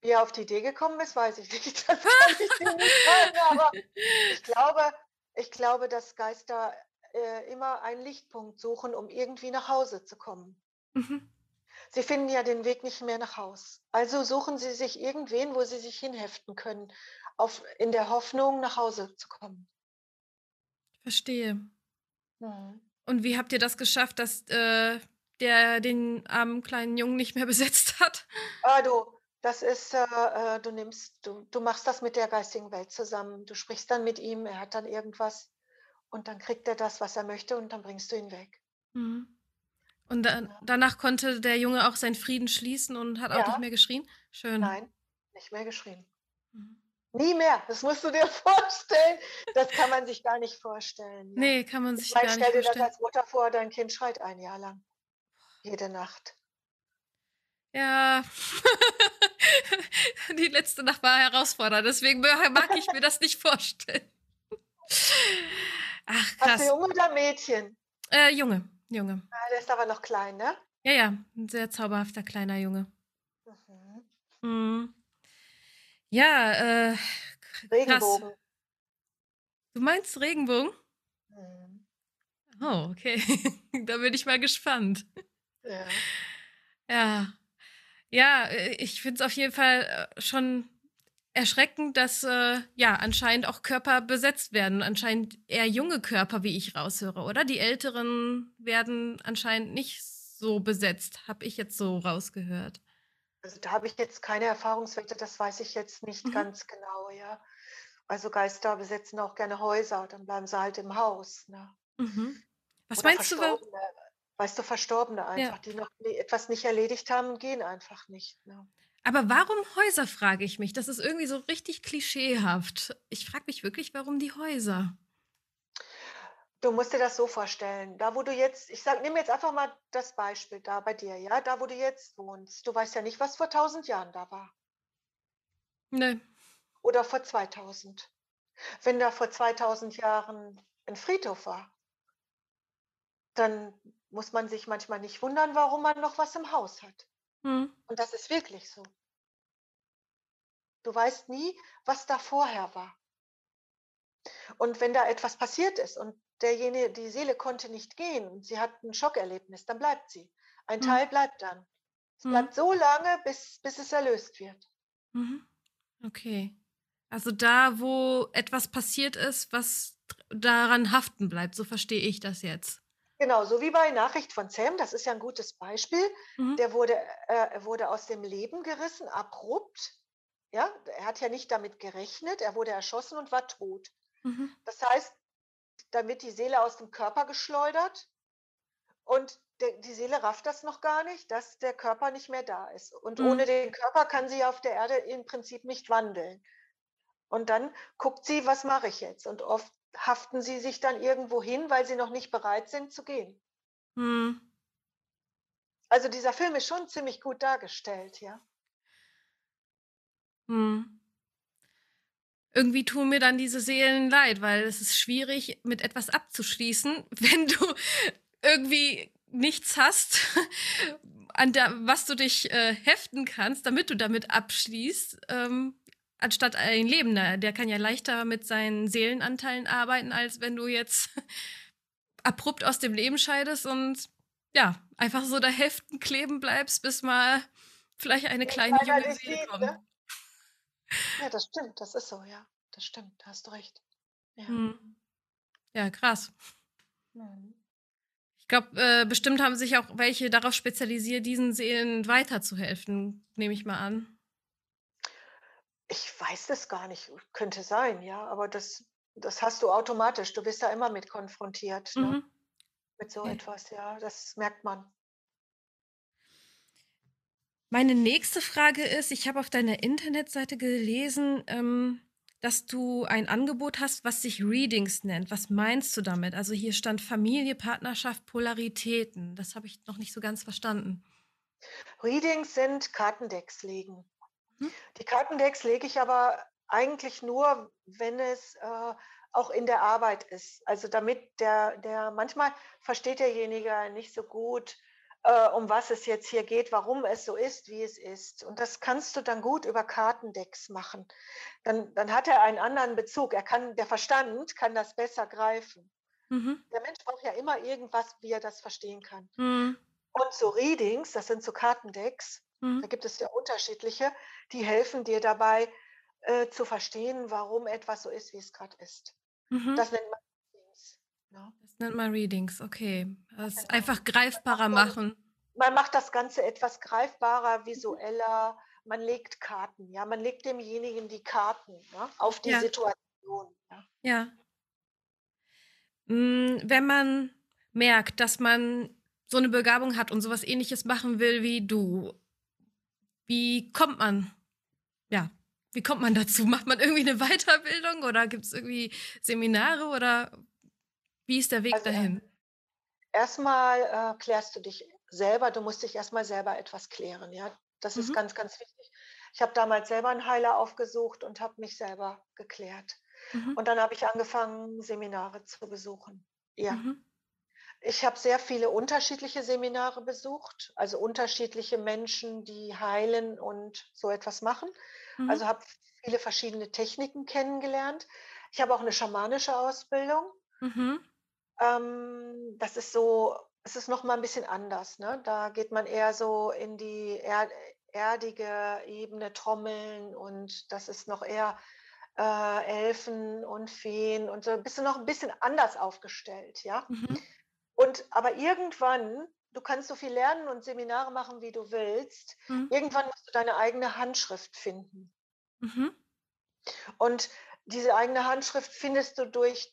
Wie er auf die Idee gekommen ist, weiß ich nicht. Das kann ich dir nicht sagen, aber ich glaube ich glaube, dass Geister, äh, immer einen Lichtpunkt suchen, um irgendwie nach Hause zu kommen. Mhm. Sie finden ja den Weg nicht mehr nach Haus. Also suchen sie sich irgendwen, wo sie sich hinheften können, auf in der Hoffnung, nach Hause zu kommen. Verstehe. Und wie habt ihr das geschafft, dass, äh, der den armen kleinen Jungen nicht mehr besetzt hat? Ah, du, das ist, äh, äh, du nimmst du du machst das mit der geistigen Welt zusammen. Du sprichst dann mit ihm, er hat dann irgendwas und dann kriegt er das, was er möchte und dann bringst du ihn weg. Mhm. Und da Ja. danach konnte der Junge auch seinen Frieden schließen und hat auch nicht Ja. mehr geschrien? Schön. Nein, nicht mehr geschrien. Mhm. Nie mehr. Das musst du dir vorstellen. Das kann man sich gar nicht vorstellen, ja. Ne, kann man Ich sich meine, gar nicht stell dir das vorstellen. als Mutter vor, dein Kind schreit ein Jahr lang, jede Nacht. Ja. Die letzte Nacht war herausfordernd, deswegen mag ich mir das nicht vorstellen. Ach, Hast du krass. Junge oder Mädchen? Äh, Junge, Junge. Ah, der ist aber noch klein, ne? Ja, ja, 'n sehr zauberhafter kleiner Junge. Mhm. Mhm. Ja, äh, k krass. Regenbogen. Du meinst Regenbogen? Mhm. Oh, okay. Da bin ich mal gespannt. Ja. Ja. Ja, äh, ich finde es auf jeden Fall, äh, schon erschreckend, dass, äh, ja, anscheinend auch Körper besetzt werden. Anscheinend eher junge Körper, wie ich raushöre, oder? Die Älteren werden anscheinend nicht so besetzt, habe ich jetzt so rausgehört. Also, da habe ich jetzt keine Erfahrungswerte, das weiß ich jetzt nicht Mhm. ganz genau, ja. Also, Geister besetzen auch gerne Häuser, dann bleiben sie halt im Haus, ne? Mhm. Was Oder meinst du, weißt du, Verstorbene Ja. einfach, die noch etwas nicht erledigt haben, gehen einfach nicht, ne? Aber warum Häuser, frage ich mich. Das ist irgendwie so richtig klischeehaft. Ich frage mich wirklich, warum die Häuser? Du musst dir das so vorstellen, da wo du jetzt ich sage nehme jetzt einfach mal das Beispiel da bei dir, ja, da wo du jetzt wohnst. Du weißt ja nicht, was vor 1000 Jahren da war Ne. oder vor 2000. Wenn da vor 2000 Jahren 'n Friedhof war dann muss man sich manchmal nicht wundern, warum man noch was im Haus hat. Mhm. Und das ist wirklich so. Du weißt nie, was da vorher war. Und wenn da etwas passiert ist und derjenige die Seele konnte nicht gehen und sie hat 'n Schockerlebnis, dann bleibt sie. Ein Mhm. Teil bleibt dann. Es Mhm. bleibt so lange, bis bis es erlöst wird. Mhm. Okay. Also, da, wo etwas passiert ist, was daran haften bleibt, so verstehe ich das jetzt. Genau, so wie bei Nachricht von Sam, das ist ja 'n gutes Beispiel. Mhm. Der wurde äh, wurde aus dem Leben gerissen, abrupt, ja? Er hat ja nicht damit gerechnet, er wurde erschossen und war tot. Mhm. Das heißt, dann wird die Seele aus dem Körper geschleudert und der die Seele rafft das noch gar nicht, dass der Körper nicht mehr da ist. Und ohne Mhm. den Körper kann sie auf der Erde im Prinzip nicht wandeln. Und dann guckt sie: „Was mache ich jetzt?“ Und oft haften sie sich dann irgendwo hin, weil sie noch nicht bereit sind zu gehen. Mhm. Also, dieser Film ist schon ziemlich gut dargestellt, ja. Mhm. Irgendwie tun mir dann diese Seelen leid, weil es ist schwierig, mit etwas abzuschließen, wenn du irgendwie nichts hast, an der was du dich, äh, heften kannst, damit du damit abschließt, ähm, anstatt ein Lebender. Der kann ja leichter mit seinen Seelenanteilen arbeiten, als wenn du jetzt abrupt aus dem Leben scheidest und, ja, einfach so da heften, kleben bleibst, bis mal vielleicht eine kleine junge Seele sieht, kommt. ne? Ja, das stimmt, das ist so, ja. Das stimmt, da hast du recht. Ja. Mhm. Ja, krass. Mhm. Ich glaube, äh, bestimmt haben sich auch welche darauf spezialisiert, diesen Seelen weiterzuhelfen, nehme ich mal an. Ich weiß es gar nicht. Könnte sein, ja, aber das das hast du automatisch. Du wirst da immer mit konfrontiert, ne? Mhm. Mit so Okay. etwas, ja, das merkt man. Meine nächste Frage ist, ich habe auf deiner Internetseite gelesen, ähm, dass du ein Angebot hast, was sich Readings nennt. Was meinst du damit? Also, hier stand Familie, Partnerschaft, Polaritäten. Das habe ich noch nicht so ganz verstanden. Readings sind Kartendecks legen. Mhm. Die Kartendecks lege ich aber eigentlich nur, wenn es, äh, auch in der Arbeit ist. Also, damit der der manchmal versteht derjenige nicht so gut, äh, um was es jetzt hier geht, warum es so ist, wie es ist. Und das kannst du dann gut über Kartendecks machen. Dann, dann hat er einen anderen Bezug. Er kann, der Verstand kann das besser greifen. Mhm. Der Mensch braucht ja immer irgendwas, wie er das verstehen kann. Mhm. Und so Readings, das sind so Kartendecks, mhm. da gibt es ja unterschiedliche, die helfen dir dabei äh, zu verstehen, warum etwas so ist, wie es gerade ist. Mhm. Das nennt man Readings. Ja. Ne? Nennt man Readings, okay. Das einfach greifbarer machen. Man macht das Ganze etwas greifbarer, visueller. Man legt Karten, ja. Man legt demjenigen die Karten ja, auf die ja. Situation. Ja. ja. Hm, wenn man merkt, dass man so eine Begabung hat und sowas ähnliches machen will wie du, wie kommt man, ja, wie kommt man dazu? Macht man irgendwie eine Weiterbildung oder gibt es irgendwie Seminare oder wie ist der Weg also, dahin? Erstmal äh, klärst du dich selber, du musst dich erstmal selber etwas klären, ja. Das mhm. ist ganz, ganz wichtig. Ich habe damals selber einen Heiler aufgesucht und habe mich selber geklärt. Mhm. Und dann habe ich angefangen, Seminare zu besuchen. Ja. Mhm. Ich habe sehr viele unterschiedliche Seminare besucht, also unterschiedliche Menschen, die heilen und so etwas machen. Mhm. Also habe viele verschiedene Techniken kennengelernt. Ich habe auch eine schamanische Ausbildung. Mhm. Ähm, das ist so, es ist noch mal ein bisschen anders. Ne? Da geht man eher so in die er erdige Ebene, Trommeln und das ist noch eher äh, Elfen und Feen und so bist du noch ein bisschen anders aufgestellt, ja. Mhm. Und aber irgendwann, du kannst so viel lernen und Seminare machen, wie du willst. Mhm. Irgendwann musst du deine eigene Handschrift finden. Mhm. Und diese eigene Handschrift findest du durch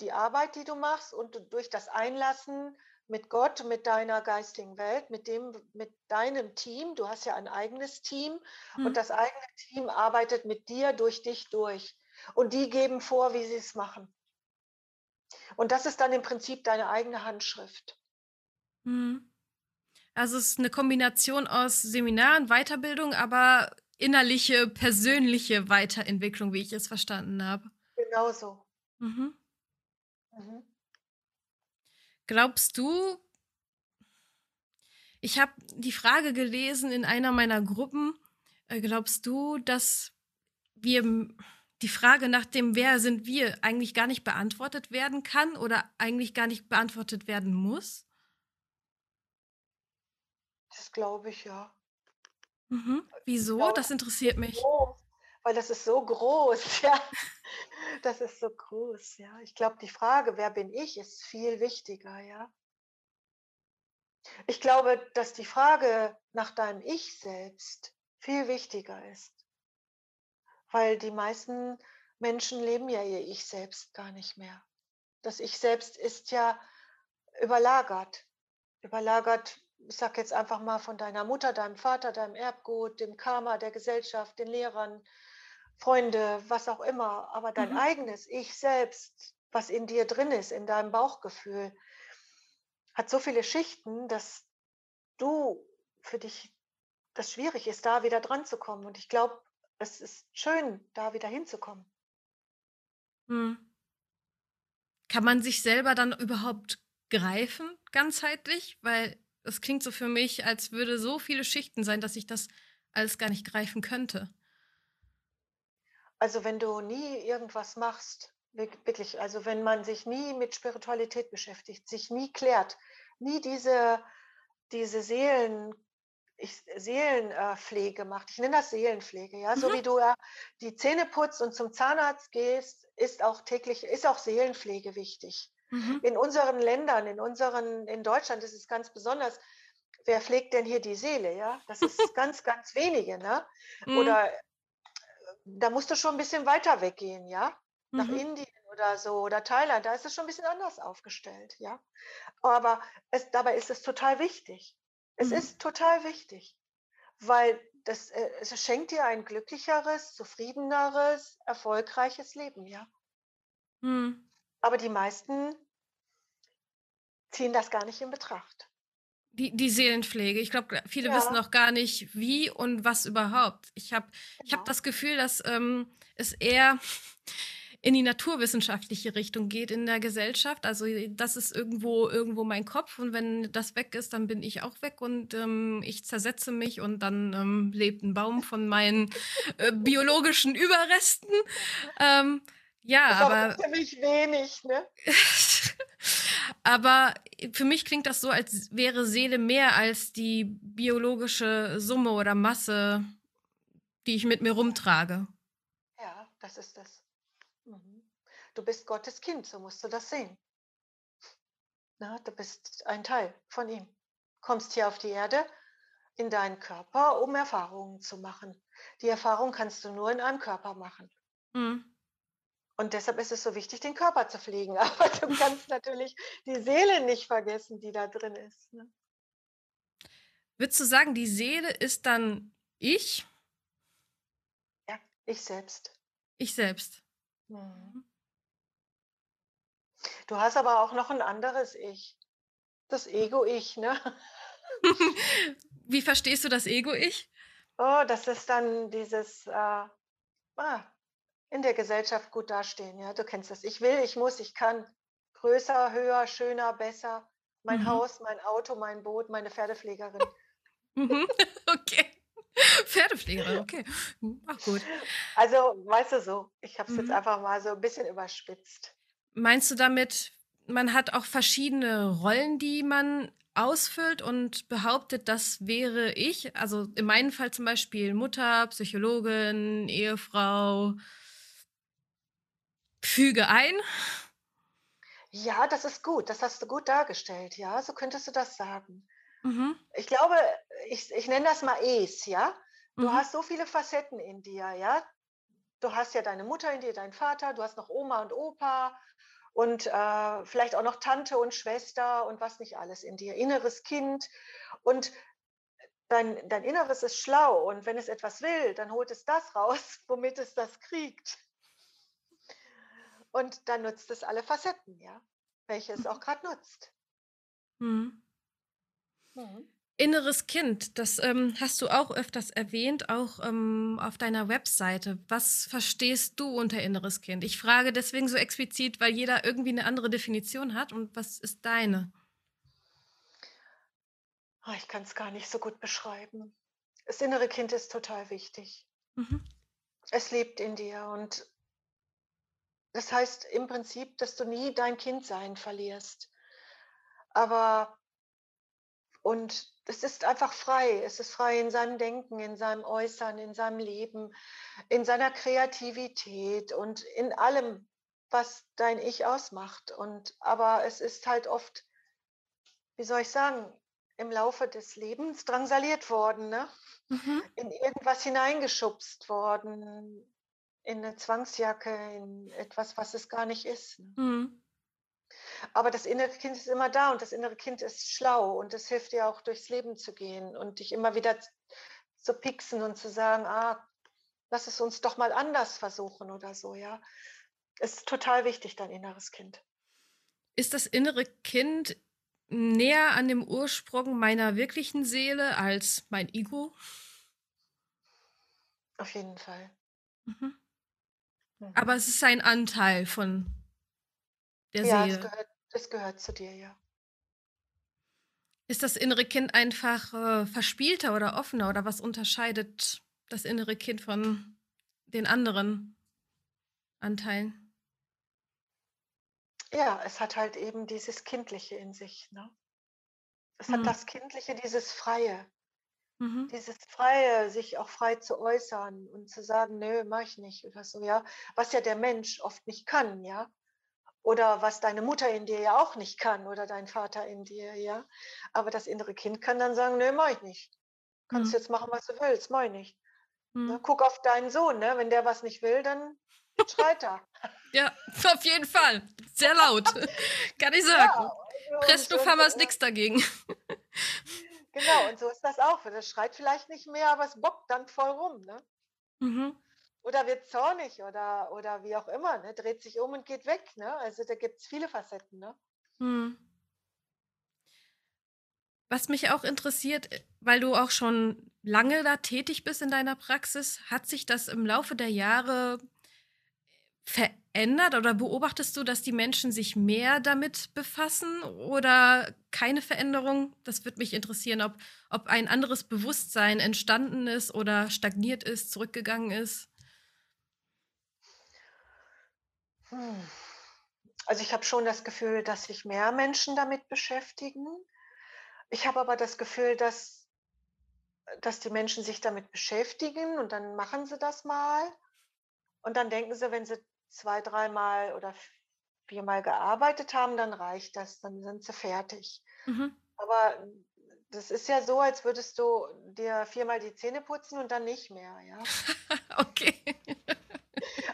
die Arbeit, die du machst und durch das Einlassen mit Gott, mit deiner geistigen Welt, mit dem, mit deinem Team. Du hast ja ein eigenes Team mhm. und das eigene Team arbeitet mit dir durch dich durch. Und die geben vor, wie sie es machen. Und das ist dann im Prinzip deine eigene Handschrift. Mhm. Also es ist eine Kombination aus Seminaren, Weiterbildung, aber innerliche, persönliche Weiterentwicklung, wie ich es verstanden habe. Genau so. Mhm. Mhm. Glaubst du, ich habe die Frage gelesen in einer meiner Gruppen, äh, glaubst du, dass wir die Frage nach dem, wer sind wir, eigentlich gar nicht beantwortet werden kann oder eigentlich gar nicht beantwortet werden muss? Das glaube ich ja. Mhm. Wieso? Glaube, das interessiert mich. Weil das ist so groß, ja. Das ist so groß, ja. Ich glaube, die Frage, wer bin ich, ist viel wichtiger, ja. Ich glaube, dass die Frage nach deinem Ich selbst viel wichtiger ist. Weil die meisten Menschen leben ja ihr Ich selbst gar nicht mehr. Das Ich selbst ist ja überlagert. Überlagert, ich sage jetzt einfach mal von deiner Mutter, deinem Vater, deinem Erbgut, dem Karma, der Gesellschaft, den Lehrern, Freunde, was auch immer, aber dein mhm. eigenes Ich selbst, was in dir drin ist, in deinem Bauchgefühl, hat so viele Schichten, dass du für dich das schwierig ist, da wieder dran zu kommen. Und ich glaube, es ist schön, da wieder hinzukommen. Mhm. Kann man sich selber dann überhaupt greifen, ganzheitlich? Weil es klingt so für mich, als würde so viele Schichten sein, dass ich das alles gar nicht greifen könnte. Also wenn du nie irgendwas machst, wirklich, also wenn man sich nie mit Spiritualität beschäftigt, sich nie klärt, nie diese, diese Seelen, ich, Seelenpflege macht. Ich nenne das Seelenpflege, ja. Mhm. So wie du ja die Zähne putzt und zum Zahnarzt gehst, ist auch täglich, ist auch Seelenpflege wichtig. Mhm. In unseren Ländern, in unseren, in Deutschland ist es ganz besonders. Wer pflegt denn hier die Seele, ja? Das ist ganz, ganz wenige, ne? Mhm. Oder da musst du schon ein bisschen weiter weggehen, ja? Nach mhm. Indien oder so oder Thailand, da ist es schon ein bisschen anders aufgestellt, ja? Aber es, dabei ist es total wichtig. Es mhm. ist total wichtig, weil das, äh, es schenkt dir ein glücklicheres, zufriedeneres, erfolgreiches Leben, ja? Mhm. Aber die meisten ziehen das gar nicht in Betracht. Die, die Seelenpflege. Ich glaube, viele ja. wissen noch gar nicht, wie und was überhaupt. Ich habe genau. ich hab das Gefühl, dass ähm, es eher in die naturwissenschaftliche Richtung geht in der Gesellschaft. Also das ist irgendwo irgendwo mein Kopf und wenn das weg ist, dann bin ich auch weg und ähm, ich zersetze mich und dann ähm, lebt ein Baum von meinen äh, biologischen Überresten. Ähm, ja, Das aber ziemlich wenig, ne? aber für mich klingt das so, als wäre Seele mehr als die biologische Summe oder Masse, die ich mit mir rumtrage. Ja, das ist es. Mhm. Du bist Gottes Kind, so musst du das sehen. Na, du bist ein Teil von ihm. Kommst hier auf die Erde in deinen Körper, um Erfahrungen zu machen. Die Erfahrung kannst du nur in einem Körper machen. Mhm. Und deshalb ist es so wichtig, den Körper zu pflegen. Aber du kannst natürlich die Seele nicht vergessen, die da drin ist. Ne? Würdest du sagen, die Seele ist dann ich, Ja, ich selbst. ich selbst? Mhm. Du hast aber auch noch ein anderes Ich. Das Ego-Ich, ne? Wie verstehst du das Ego-Ich? Oh, das ist dann dieses, äh, ah, in der Gesellschaft gut dastehen, ja, du kennst das. Ich will, ich muss, ich kann. Größer, höher, schöner, besser. Mein Mhm. Haus, mein Auto, mein Boot, meine Pferdepflegerin. Mhm. Okay. Pferdepflegerin, okay. Ach gut. Also, weißt du so, ich habe es jetzt Mhm. einfach mal so ein bisschen überspitzt. Meinst du damit, man hat auch verschiedene Rollen, die man ausfüllt und behauptet, das wäre ich? Also in meinem Fall zum Beispiel Mutter, Psychologin, Ehefrau. Füge ein. Ja, das ist gut, das hast du gut dargestellt, ja, so könntest du das sagen. Mhm. Ich glaube, ich, ich nenne das mal Es, ja. Du Mhm. hast so viele Facetten in dir, ja. Du hast ja deine Mutter in dir, deinen Vater, du hast noch Oma und Opa und äh, vielleicht auch noch Tante und Schwester und was nicht alles in dir, inneres Kind. Und dein, dein Inneres ist schlau und wenn es etwas will, dann holt es das raus, womit es das kriegt. Und dann nutzt es alle Facetten, ja, welche es auch gerade nutzt. Mhm. Mhm. Inneres Kind, das ähm, hast du auch öfters erwähnt, auch ähm, auf deiner Webseite. Was verstehst du unter inneres Kind? Ich frage deswegen so explizit, weil jeder irgendwie eine andere Definition hat. Und was ist deine? Ah, Ich kann es gar nicht so gut beschreiben. Das innere Kind ist total wichtig. Mhm. Es lebt in dir und das heißt im Prinzip, dass du nie dein Kindsein verlierst. Aber und es ist einfach frei. Es ist frei in seinem Denken, in seinem Äußern, in seinem Leben, in seiner Kreativität und in allem, was dein Ich ausmacht. Und aber es ist halt oft, wie soll ich sagen, im Laufe des Lebens drangsaliert worden, ne? Mhm. in irgendwas hineingeschubst worden, in eine Zwangsjacke, in etwas, was es gar nicht ist. ne? Mhm. Aber das innere Kind ist immer da und das innere Kind ist schlau und es hilft dir auch durchs Leben zu gehen und dich immer wieder zu pixen und zu sagen, ah, lass es uns doch mal anders versuchen oder so, ja. Ist total wichtig, dein inneres Kind. Ist das innere Kind näher an dem Ursprung meiner wirklichen Seele als mein Ego? Auf jeden Fall. Mhm. Aber es ist ein Anteil von der ja, es Seele. gehört, es gehört zu dir, ja. Ist das innere Kind einfach äh, verspielter oder offener oder was unterscheidet das innere Kind von den anderen Anteilen? Ja, es hat halt eben dieses Kindliche in sich. Ne? Es hat Mhm. das Kindliche, dieses Freie, Mhm. dieses Freie, sich auch frei zu äußern und zu sagen, nö, mach ich nicht oder so, ja. Was ja der Mensch oft nicht kann, ja. Oder was deine Mutter in dir ja auch nicht kann oder dein Vater in dir, ja. Aber das innere Kind kann dann sagen, nö, mach ich nicht. Kannst Mhm. jetzt machen, was du willst, mach ich nicht. Ne? Mhm. Guck auf deinen Sohn, ne? wenn der was nicht will, dann schreit er. Ja, auf jeden Fall. Sehr laut. Kann ich Ja, sagen. und, Presto Famas nix dagegen. Genau, und so ist das auch. Das schreit vielleicht nicht mehr, aber es bockt dann voll rum. Ne? Mhm. Oder wird zornig oder, oder wie auch immer, ne? dreht sich um und geht weg. Ne? Also da gibt es viele Facetten. Ne? Mhm. Was mich auch interessiert, äh, weil du auch schon lange da tätig bist in deiner Praxis, hat sich das im Laufe der Jahre verändert oder beobachtest du, dass die Menschen sich mehr damit befassen oder keine Veränderung? Das würde mich interessieren, ob, ob ein anderes Bewusstsein entstanden ist oder stagniert ist, zurückgegangen ist. Hm. Also ich habe schon das Gefühl, dass sich mehr Menschen damit beschäftigen. Ich habe aber das Gefühl, dass, dass die Menschen sich damit beschäftigen und dann machen sie das mal. Und dann denken sie, wenn sie zwei, dreimal oder viermal gearbeitet haben, dann reicht das, dann sind sie fertig. Mhm. Aber das ist ja so, als würdest du dir viermal die Zähne putzen und dann nicht mehr, ja. okay.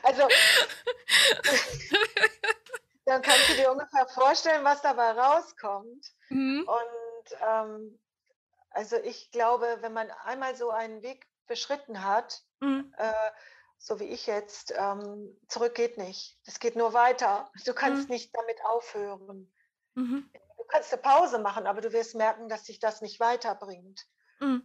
Also dann kannst du dir ungefähr vorstellen, was dabei rauskommt. Mhm. Und ähm, also ich glaube, wenn man einmal so einen Weg beschritten hat, mhm. äh, so wie ich jetzt, ähm, zurück geht nicht. Das geht nur weiter. Du kannst mhm. nicht damit aufhören. Mhm. Du kannst eine Pause machen, aber du wirst merken, dass sich das nicht weiterbringt. Mhm.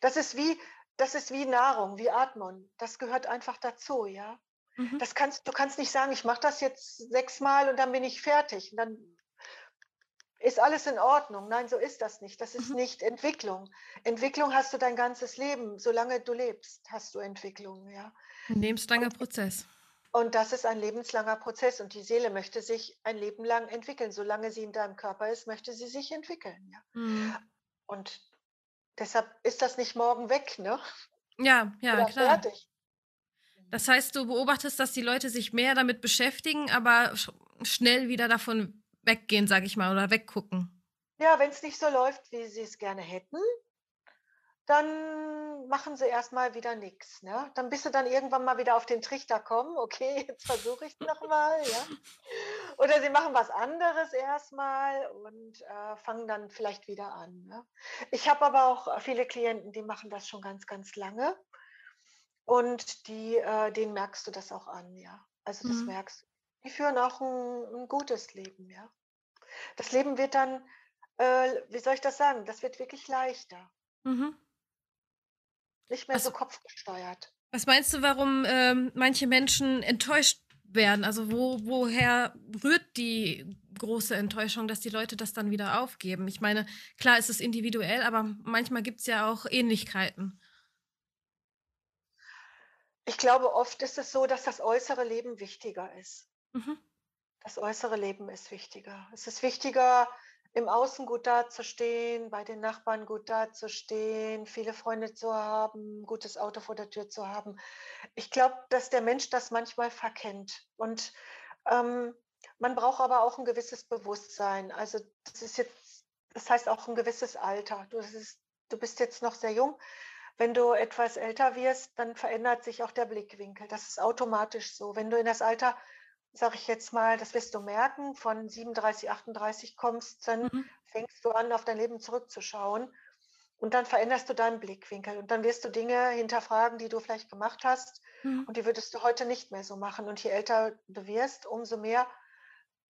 Das ist wie, das ist wie Nahrung, wie Atmen. Das gehört einfach dazu, ja. Mhm. Das kannst, du kannst nicht sagen, ich mache das jetzt sechsmal und dann bin ich fertig. Und dann ist alles in Ordnung. Nein, so ist das nicht. Das ist mhm. nicht Entwicklung. Entwicklung hast du dein ganzes Leben. Solange du lebst, hast du Entwicklung. Ja? Ein lebenslanger Prozess. Und das ist ein lebenslanger Prozess. Und die Seele möchte sich ein Leben lang entwickeln. Solange sie in deinem Körper ist, möchte sie sich entwickeln. Ja? Mhm. Und deshalb ist das nicht morgen weg, ne? Ja, ja, Oder klar. Fertig. Das heißt, du beobachtest, dass die Leute sich mehr damit beschäftigen, aber schnell wieder davon weggehen, sage ich mal, oder weggucken. Ja, wenn es nicht so läuft, wie sie es gerne hätten, dann machen sie erstmal wieder nichts. Ne? Dann bist du dann irgendwann mal wieder auf den Trichter kommen, okay, jetzt versuche ich es nochmal. Ja? Oder sie machen was anderes erstmal und äh, fangen dann vielleicht wieder an. Ne? Ich habe aber auch viele Klienten, die machen das schon ganz, ganz lange. Und die, äh, denen merkst du das auch an, ja. Also das mhm. merkst du. Die führen auch ein, ein gutes Leben, ja. Das Leben wird dann, äh, wie soll ich das sagen, das wird wirklich leichter. Mhm. Nicht mehr also, so kopfgesteuert. Was meinst du, warum ähm, manche Menschen enttäuscht werden? Also wo, woher rührt die große Enttäuschung, dass die Leute das dann wieder aufgeben? Ich meine, klar ist es individuell, aber manchmal gibt es ja auch Ähnlichkeiten. Ich glaube, oft ist es so, dass das äußere Leben wichtiger ist. Mhm. Das äußere Leben ist wichtiger. Es ist wichtiger, im Außen gut dazustehen, bei den Nachbarn gut dazustehen, viele Freunde zu haben, gutes Auto vor der Tür zu haben. Ich glaube, dass der Mensch das manchmal verkennt. Und ähm, man braucht aber auch ein gewisses Bewusstsein. Also das ist jetzt, das heißt auch ein gewisses Alter. Du, ist, du bist jetzt noch sehr jung. Wenn du etwas älter wirst, dann verändert sich auch der Blickwinkel. Das ist automatisch so. Wenn du in das Alter sage ich jetzt mal, das wirst du merken, von 37, 38 kommst, dann mhm. fängst du an, auf dein Leben zurückzuschauen und dann veränderst du deinen Blickwinkel und dann wirst du Dinge hinterfragen, die du vielleicht gemacht hast mhm. und die würdest du heute nicht mehr so machen. Und je älter du wirst, umso mehr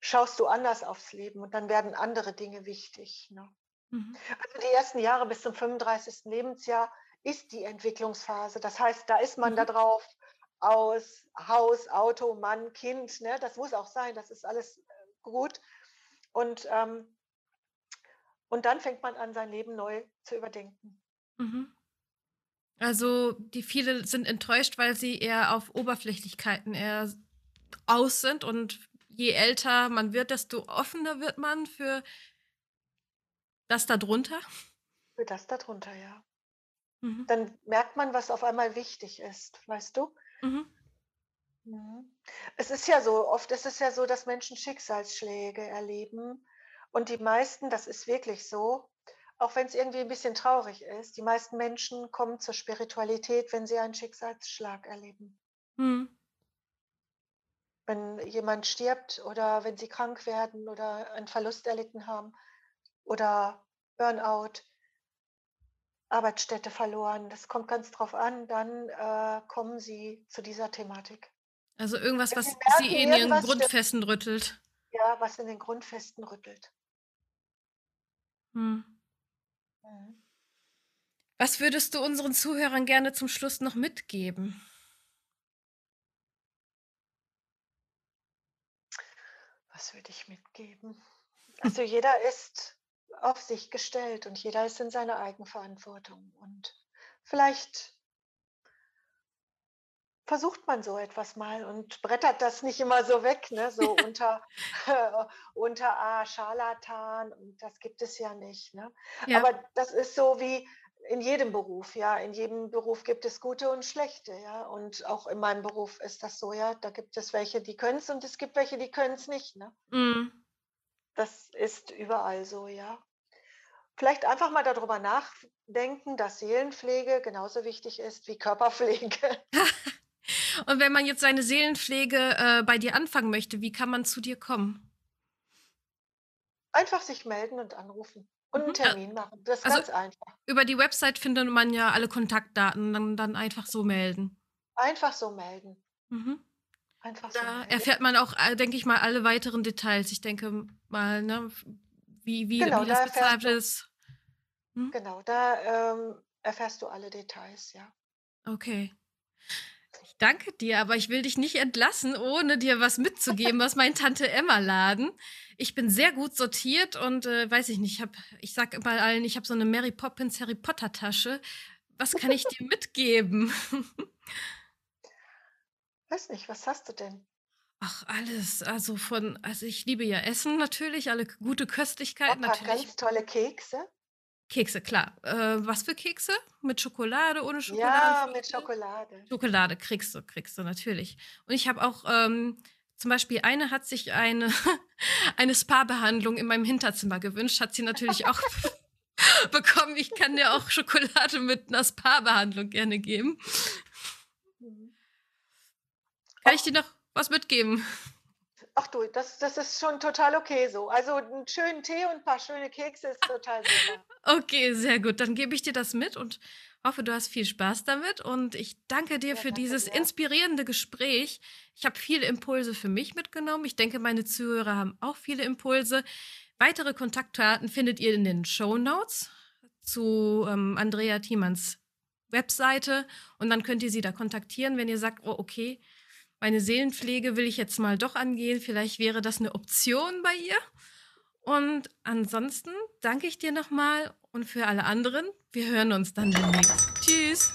schaust du anders aufs Leben und dann werden andere Dinge wichtig. Ne? Mhm. Also die ersten Jahre bis zum 35. Lebensjahr ist die Entwicklungsphase. Das heißt, da ist man mhm. da drauf aus Haus, Auto, Mann, Kind. Ne? Das muss auch sein, das ist alles äh, gut. Und, ähm, und dann fängt man an, sein Leben neu zu überdenken. Mhm. Also die viele sind enttäuscht, weil sie eher auf Oberflächlichkeiten eher aus sind und je älter man wird, desto offener wird man für das darunter. Für das darunter, ja. Mhm. Dann merkt man, was auf einmal wichtig ist, weißt du? Mhm. Mhm. Es ist ja so, oft ist es ja so, dass Menschen Schicksalsschläge erleben. Und die meisten, das ist wirklich so, auch wenn es irgendwie ein bisschen traurig ist, die meisten Menschen kommen zur Spiritualität, wenn sie einen Schicksalsschlag erleben. Mhm. Wenn jemand stirbt oder wenn sie krank werden oder einen Verlust erlitten haben oder Burnout, Arbeitsstätte verloren. Das kommt ganz drauf an, dann äh, kommen sie zu dieser Thematik. Also irgendwas, was sie, merken, in ihren Grundfesten rüttelt. Ja, was in den Grundfesten rüttelt. Hm. Mhm. Was würdest du unseren Zuhörern gerne zum Schluss noch mitgeben? Was würde ich mitgeben? Also jeder ist auf sich gestellt und jeder ist in seiner Eigenverantwortung. Und vielleicht versucht man so etwas mal und brettert das nicht immer so weg, ne? so unter, äh, unter ah, Scharlatan und das gibt es ja nicht. Ne? Ja. Aber das ist so wie in jedem Beruf, ja. In jedem Beruf gibt es gute und schlechte, ja. Und auch in meinem Beruf ist das so, ja. Da gibt es welche, die können es und es gibt welche, die können es nicht. Ne? Mhm. Das ist überall so, ja. Vielleicht einfach mal darüber nachdenken, dass Seelenpflege genauso wichtig ist wie Körperpflege. Und wenn man jetzt seine Seelenpflege äh, bei dir anfangen möchte, wie kann man zu dir kommen? Einfach sich melden und anrufen und einen Mhm. Äh, Termin machen. Das ist also ganz einfach. über die Website findet man ja alle Kontaktdaten, dann, dann einfach so melden. Einfach so melden. Mhm. Einfach so Da erfährt man auch, äh, denke ich mal, alle weiteren Details. Ich denke mal, ne, wie, wie, Genau, wie da das erfährst bezahlt ist. Hm? genau, da ähm, erfährst du alle Details, ja. Okay. Ich danke dir, aber ich will dich nicht entlassen, ohne dir was mitzugeben aus meinem Tante Emma Laden. Ich bin sehr gut sortiert und äh, weiß ich nicht, ich, hab, ich sag immer allen, ich habe so eine Mary Poppins Harry Potter Tasche. Was kann ich dir mitgeben? Weiß nicht, was hast du denn? Ach, alles. Also von, also ich liebe ja Essen natürlich, alle gute Köstlichkeiten, paar natürlich ganz tolle Kekse. Kekse, klar. Äh, was für Kekse? Mit Schokolade, ohne Ja, mit? Schokolade. Schokolade kriegst du, kriegst du natürlich. Und ich habe auch ähm, zum Beispiel eine hat sich eine, eine Spa-Behandlung in meinem Hinterzimmer gewünscht, hat sie natürlich auch bekommen. Ich kann dir auch Schokolade mit einer Spa-Behandlung gerne geben. Kann ich dir noch was mitgeben? ach du, das, das ist schon total okay so. Also einen schönen Tee und ein paar schöne Kekse ist total super. Okay, sehr gut. Dann gebe ich dir das mit und hoffe, du hast viel Spaß damit. Und ich danke dir Ja, für danke dieses dir. inspirierende Gespräch. Ich habe viele Impulse für mich mitgenommen. Ich denke, meine Zuhörer haben auch viele Impulse. Weitere Kontaktdaten findet ihr in den Show Notes zu ähm, Andrea Thiemanns Webseite. Und dann könnt ihr sie da kontaktieren, wenn ihr sagt, oh, okay, meine Seelenpflege will ich jetzt mal doch angehen. Vielleicht wäre das eine Option bei ihr. Und ansonsten danke ich dir nochmal und für alle anderen. Wir hören uns dann demnächst. Tschüss.